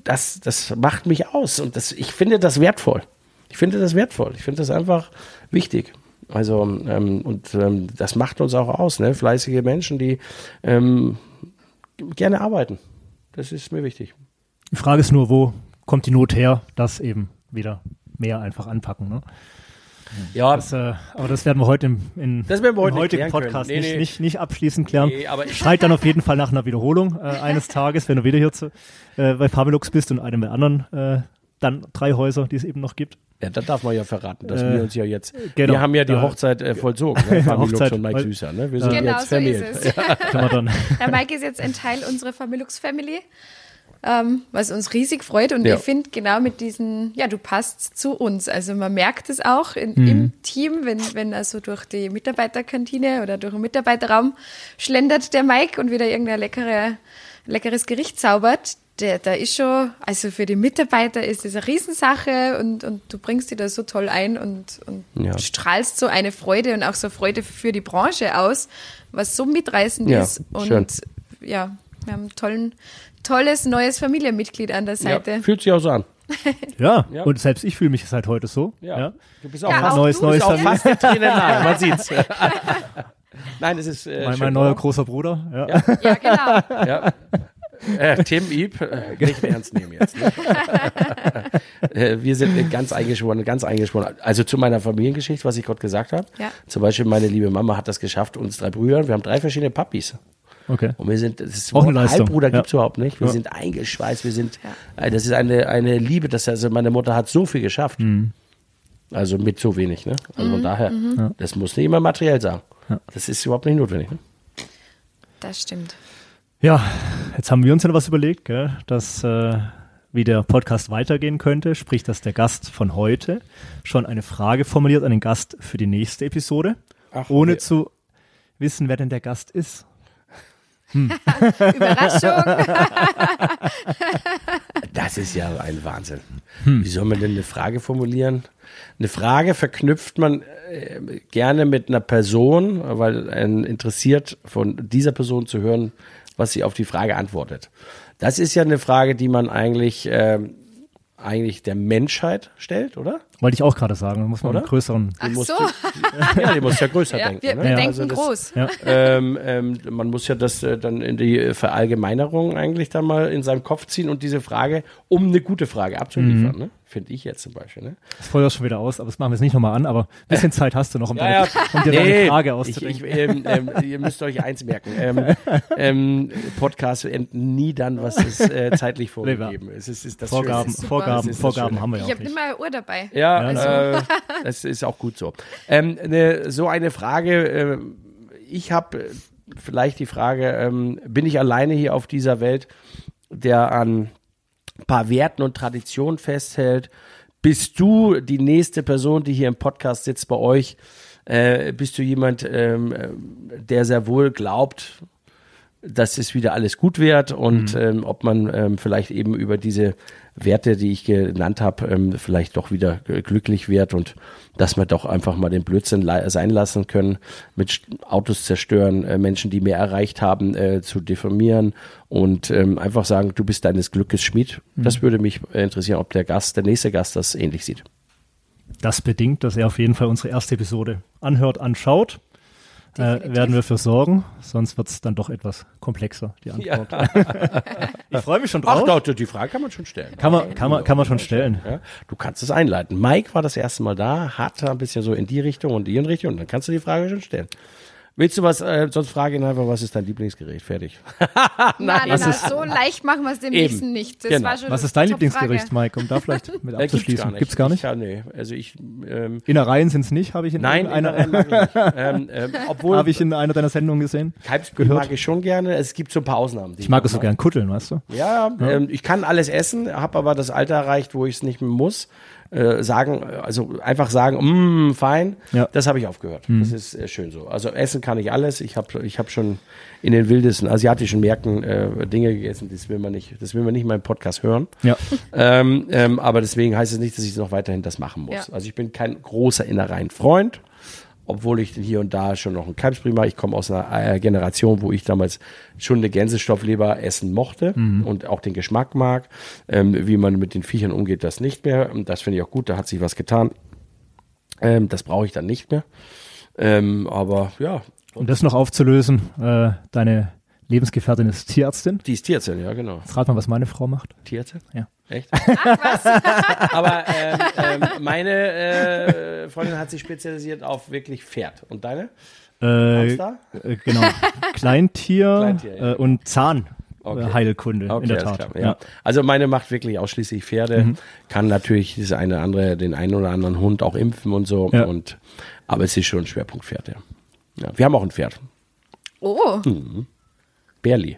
das, das macht mich aus und das, ich finde das wertvoll. Ich finde das wertvoll. Ich finde das einfach wichtig. Also, ähm, und ähm, das macht uns auch aus, ne? Fleißige Menschen, die ähm, gerne arbeiten. Das ist mir wichtig. Die Frage ist nur, wo kommt die Not her, dass eben wieder mehr einfach anpacken, ne? Ja. Das, äh, aber das werden wir heute im, in, das werden wir heute im heutigen Podcast nee, nicht, nee. Nicht, nicht abschließend klären. Nee, aber Schreit dann auf jeden Fall nach einer Wiederholung äh, eines Tages, wenn du wieder hier zu, äh, bei Fabelux bist und einem der anderen äh, dann drei Häuser, die es eben noch gibt. Ja, das darf man ja verraten, dass äh, wir uns ja jetzt, genau, wir haben ja die Hochzeit äh, vollzogen, *laughs* ne? Familux und Mike Süßer, ne? Wir sind genau, jetzt so. Ist es. Ja. *laughs* Der Mike ist jetzt ein Teil unserer Familux Family ähm, was uns riesig freut. Und ja. ich finde genau mit diesen, ja, du passt zu uns. Also man merkt es auch in, mhm. im Team, wenn, wenn also durch die Mitarbeiterkantine oder durch den Mitarbeiterraum schlendert der Mike und wieder irgendein leckere, leckeres Gericht zaubert. Der, da ist schon, also für die Mitarbeiter ist das eine Riesensache und, und du bringst die da so toll ein und, und ja. strahlst so eine Freude und auch so Freude für die Branche aus, was so mitreißend ja, ist. Und schön. ja, wir haben einen tollen, tolles neues Familienmitglied an der Seite. Ja, fühlt sich auch so an. *laughs* Ja, ja. und selbst ich fühle mich seit heute so. Ja. ja. Du bist auch, ja, fast, neues, du neues bist auch fast nahe, man sieht's. *laughs* Nein, es ist äh, mein, mein neuer großer Bruder. Ja, *laughs* ja. genau. Ja. Äh, Tim Ieb, äh, nicht ernst nehmen jetzt. Ne? äh, wir sind ganz eingeschworen, ganz eingeschworen. Also zu meiner Familiengeschichte, was ich gerade gesagt habe. Ja. Zum Beispiel meine liebe Mama hat das geschafft, uns drei Brüder. Wir haben drei verschiedene Papis. Okay. Und wir sind, das ist auch eine Halbbruder ja. gibt es überhaupt nicht. Wir ja. sind eingeschweißt, wir sind, ja. Äh, das ist eine, eine Liebe, das also meine Mutter hat so viel geschafft. Mhm. Also mit so wenig, ne? Also mhm. von daher, mhm. das muss nicht immer materiell sein. Das ist überhaupt nicht notwendig, ne? Das stimmt. Ja, jetzt haben wir uns ja noch was überlegt, gell? dass äh, wie der Podcast weitergehen könnte, sprich, dass der Gast von heute schon eine Frage formuliert an den Gast für die nächste Episode, Ach, ohne okay. zu wissen, wer denn der Gast ist. Hm. *laughs* Überraschung. *laughs* das ist ja ein Wahnsinn. Hm. Wie soll man denn eine Frage formulieren? Eine Frage verknüpft man äh, gerne mit einer Person, weil einen interessiert, von dieser Person zu hören, was sie auf die Frage antwortet. Das ist ja eine Frage, die man eigentlich äh, eigentlich der Menschheit stellt, oder? Wollte ich auch gerade sagen, da muss man oder? einen größeren. Ach so. Du, ja, die muss ja größer *laughs* ja, denken. Wir, ne? wir ja. denken also das, groß. Ja. Ähm, ähm, man muss ja das äh, dann in die Verallgemeinerung eigentlich dann mal in seinem Kopf ziehen und diese Frage, um eine gute Frage abzuliefern. Mhm. Ne? Finde ich jetzt zum Beispiel. Ne? Das feuert schon wieder aus, aber das machen wir jetzt nicht nochmal an, aber ein bisschen Zeit hast du noch, um, ja, deine, um dir nee, deine Frage auszudenken. Ich, ich, ähm, ähm, ihr müsst euch eins merken. Ähm, *laughs* ähm, Podcasts enden nie dann, was es äh, zeitlich vorgegeben ist. Es ist das Vorgaben, ist Vorgaben, das Vorgaben das haben wir ja Ich habe immer Uhr dabei. Ja, also. äh, das ist auch gut so. Ähm, ne, so eine Frage, äh, ich habe äh, vielleicht die Frage, ähm, bin ich alleine hier auf dieser Welt, der an paar Werten und Traditionen festhält. Bist du die nächste Person, die hier im Podcast sitzt bei euch? Äh, bist du jemand, ähm, der sehr wohl glaubt, dass es wieder alles gut wird und mhm. ähm, ob man ähm, vielleicht eben über diese Werte, die ich genannt habe, ähm, vielleicht doch wieder glücklich wird und dass wir doch einfach mal den Blödsinn sein lassen können, mit Autos zerstören, äh, Menschen, die mehr erreicht haben, äh, zu deformieren und ähm, einfach sagen, du bist deines Glückes Schmied. Mhm. Das würde mich interessieren, ob der Gast, der nächste Gast das ähnlich sieht. Das bedingt, dass er auf jeden Fall unsere erste Episode anhört, anschaut äh, werden wir für sorgen, sonst wird es dann doch etwas komplexer, die Antwort. Ja. *laughs* ich freue mich schon drauf. Ach, doch, die Frage kann man schon stellen. Kann man, kann man, kann man schon stellen. Ja, du kannst es einleiten. Mike war das erste Mal da, hat ein bisschen so in die Richtung und die in Richtung, und dann kannst du die Frage schon stellen. Willst du was, äh, sonst frage ihn einfach, was ist dein Lieblingsgericht? Fertig. *laughs* nein, nein, nein, ist, so leicht machen wir es dem nächsten nicht. Genau. was ist dein Lieblingsgericht, Mike, um da vielleicht *laughs* mit äh, abzuschließen? Gibt's gar nicht? Gibt's gar nicht? Ich, nee, also ich, ähm, Innereien sind es nicht, habe ich in nein, einer, *laughs* ähm, ähm, obwohl habe ich in einer deiner Sendungen gesehen. Kalbsbrühe mag ich schon gerne. Es gibt so ein paar Ausnahmen. Ich mag es so gern kutteln, weißt du? Ja, ja. Ähm, ich kann alles essen, habe aber das Alter erreicht, wo ich es nicht mehr muss äh, sagen, also einfach sagen, mm, fein, ja. das habe ich aufgehört. Mhm. Das ist äh, schön so. Also essen kann ich alles. Ich habe ich hab schon in den wildesten asiatischen Märkten äh, Dinge gegessen, das will man nicht, das will man nicht in meinem Podcast hören. Ja. Ähm, ähm, aber deswegen heißt es nicht, dass ich noch weiterhin das machen muss. Ja. Also ich bin kein großer Innereien-Freund obwohl ich hier und da schon noch ein Kalbsbrie mache. Ich komme aus einer äh, Generation, wo ich damals schon eine Gänsestoffleber essen mochte mhm. und auch den Geschmack mag. Ähm, wie man mit den Viechern umgeht, das nicht mehr. Das finde ich auch gut, da hat sich was getan. Ähm, das brauche ich dann nicht mehr. Ähm, aber ja. Um das noch aufzulösen, äh, deine Lebensgefährtin ist Tierärztin. Die ist Tierärztin, ja, genau. Rat mal, was meine Frau macht. Tierärztin? Ja. Echt? Ach, was? *laughs* Aber ähm, ähm, meine äh, Freundin hat sich spezialisiert auf wirklich Pferd. Und deine? Äh, äh, genau. Kleintier, *laughs* Kleintier ja. äh, und Zahnheilkunde okay. okay, in der Tat. Klar, ja. ja. Also meine macht wirklich ausschließlich Pferde, mhm. kann natürlich diese eine andere, den einen oder anderen Hund auch impfen und so. Ja. Und, aber es ist schon ein Schwerpunkt Pferd, ja. ja. Wir haben auch ein Pferd. Oh. Mhm. Berli.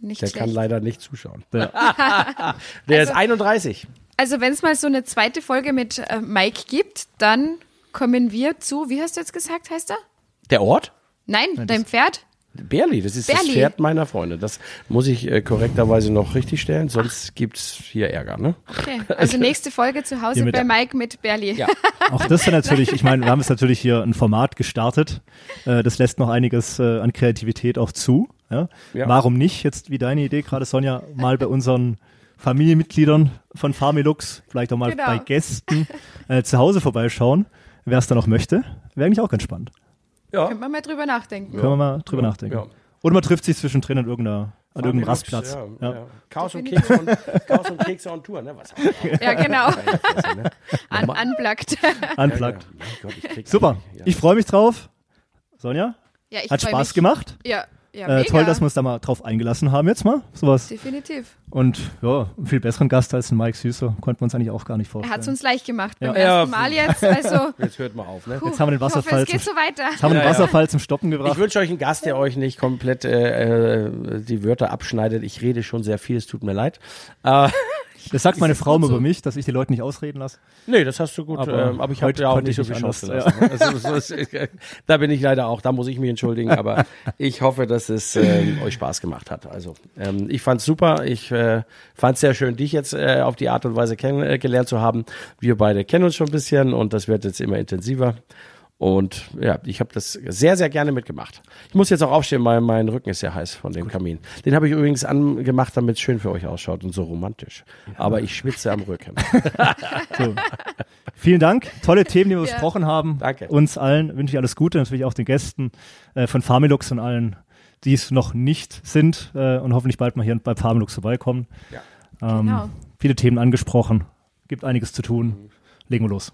Nicht Der schlecht. kann leider nicht zuschauen. Ja. *laughs* Der also, ist 31. Also wenn es mal so eine zweite Folge mit äh, Mike gibt, dann kommen wir zu, wie hast du jetzt gesagt, heißt er? Der Ort? Nein, Nein dein Pferd. Berli, das ist Berli. das Pferd meiner Freunde. Das muss ich äh, korrekterweise noch richtig stellen, sonst gibt es hier Ärger. Ne? Okay, also *laughs* nächste Folge zu Hause bei Mike mit Berli. Ja. *laughs* Auch das ist natürlich, ich meine, wir haben jetzt natürlich hier ein Format gestartet. Äh, das lässt noch einiges äh, an Kreativität auch zu. Ja? ja? Warum nicht, jetzt wie deine Idee gerade, Sonja, mal bei unseren Familienmitgliedern von Familux, vielleicht auch mal genau. bei Gästen äh, zu Hause vorbeischauen, wer es da noch möchte. Wäre eigentlich auch ganz spannend. Ja. Können wir mal drüber nachdenken. Ja. Können wir mal drüber ja. nachdenken. Ja. Oder man trifft sich zwischendrin an irgendeiner an irgendeinem Rastplatz. Ja, ja. Chaos, und Kekse und, Chaos und Kekse on Tour, ne? Was ja, genau. Un unplugged. Unplugged. Super. Ich freue mich drauf. Sonja? Ja, ich Hat Spaß mich. gemacht? Ja, ja, äh, toll, dass wir uns da mal drauf eingelassen haben jetzt mal. Sowas. Definitiv. Und ja, einen viel besseren Gast als ein Mike Süßer konnten wir uns eigentlich auch gar nicht vorstellen. Er hat es uns leicht gemacht ja. beim ersten Mal jetzt. Also, *laughs* jetzt hört mal auf. Ne? Jetzt haben wir den Wasserfall, hoffe, zum, so jetzt haben wir den Wasserfall zum Stoppen gebracht. Ich wünsche euch einen Gast, der euch nicht komplett äh, äh, die Wörter abschneidet. Ich rede schon sehr viel, es tut mir leid. Äh, *laughs* das sagt meine Frau über mich, dass ich die Leute nicht ausreden lasse. Nee, das hast du gut. Aber, ähm, aber ich habe ja auch nicht so viel Chance. Ja. *laughs* Also, so ist, da bin ich leider auch, da muss ich mich entschuldigen. Aber *laughs* ich hoffe, dass es ähm, euch Spaß gemacht hat. Also ähm, ich fand's super. Ich äh, fand's sehr schön, dich jetzt äh, auf die Art und Weise kennengelernt äh, zu haben. Wir beide kennen uns schon ein bisschen und das wird jetzt immer intensiver. Und ja, ich habe das sehr, sehr gerne mitgemacht. Ich muss jetzt auch aufstehen, weil mein Rücken ist sehr heiß von dem Gut. Kamin. Den habe ich übrigens angemacht, damit es schön für euch ausschaut und so romantisch. Ja. Aber ich schwitze am Rücken. *laughs* so. Vielen Dank. Tolle Themen, die wir ja. besprochen haben. Danke. Uns allen wünsche ich alles Gute, natürlich auch den Gästen äh, von Familux und allen, die es noch nicht sind äh, und hoffentlich bald mal hier bei Familux vorbeikommen. Ja. Ähm, genau. Viele Themen angesprochen. Gibt einiges zu tun. Legen wir los.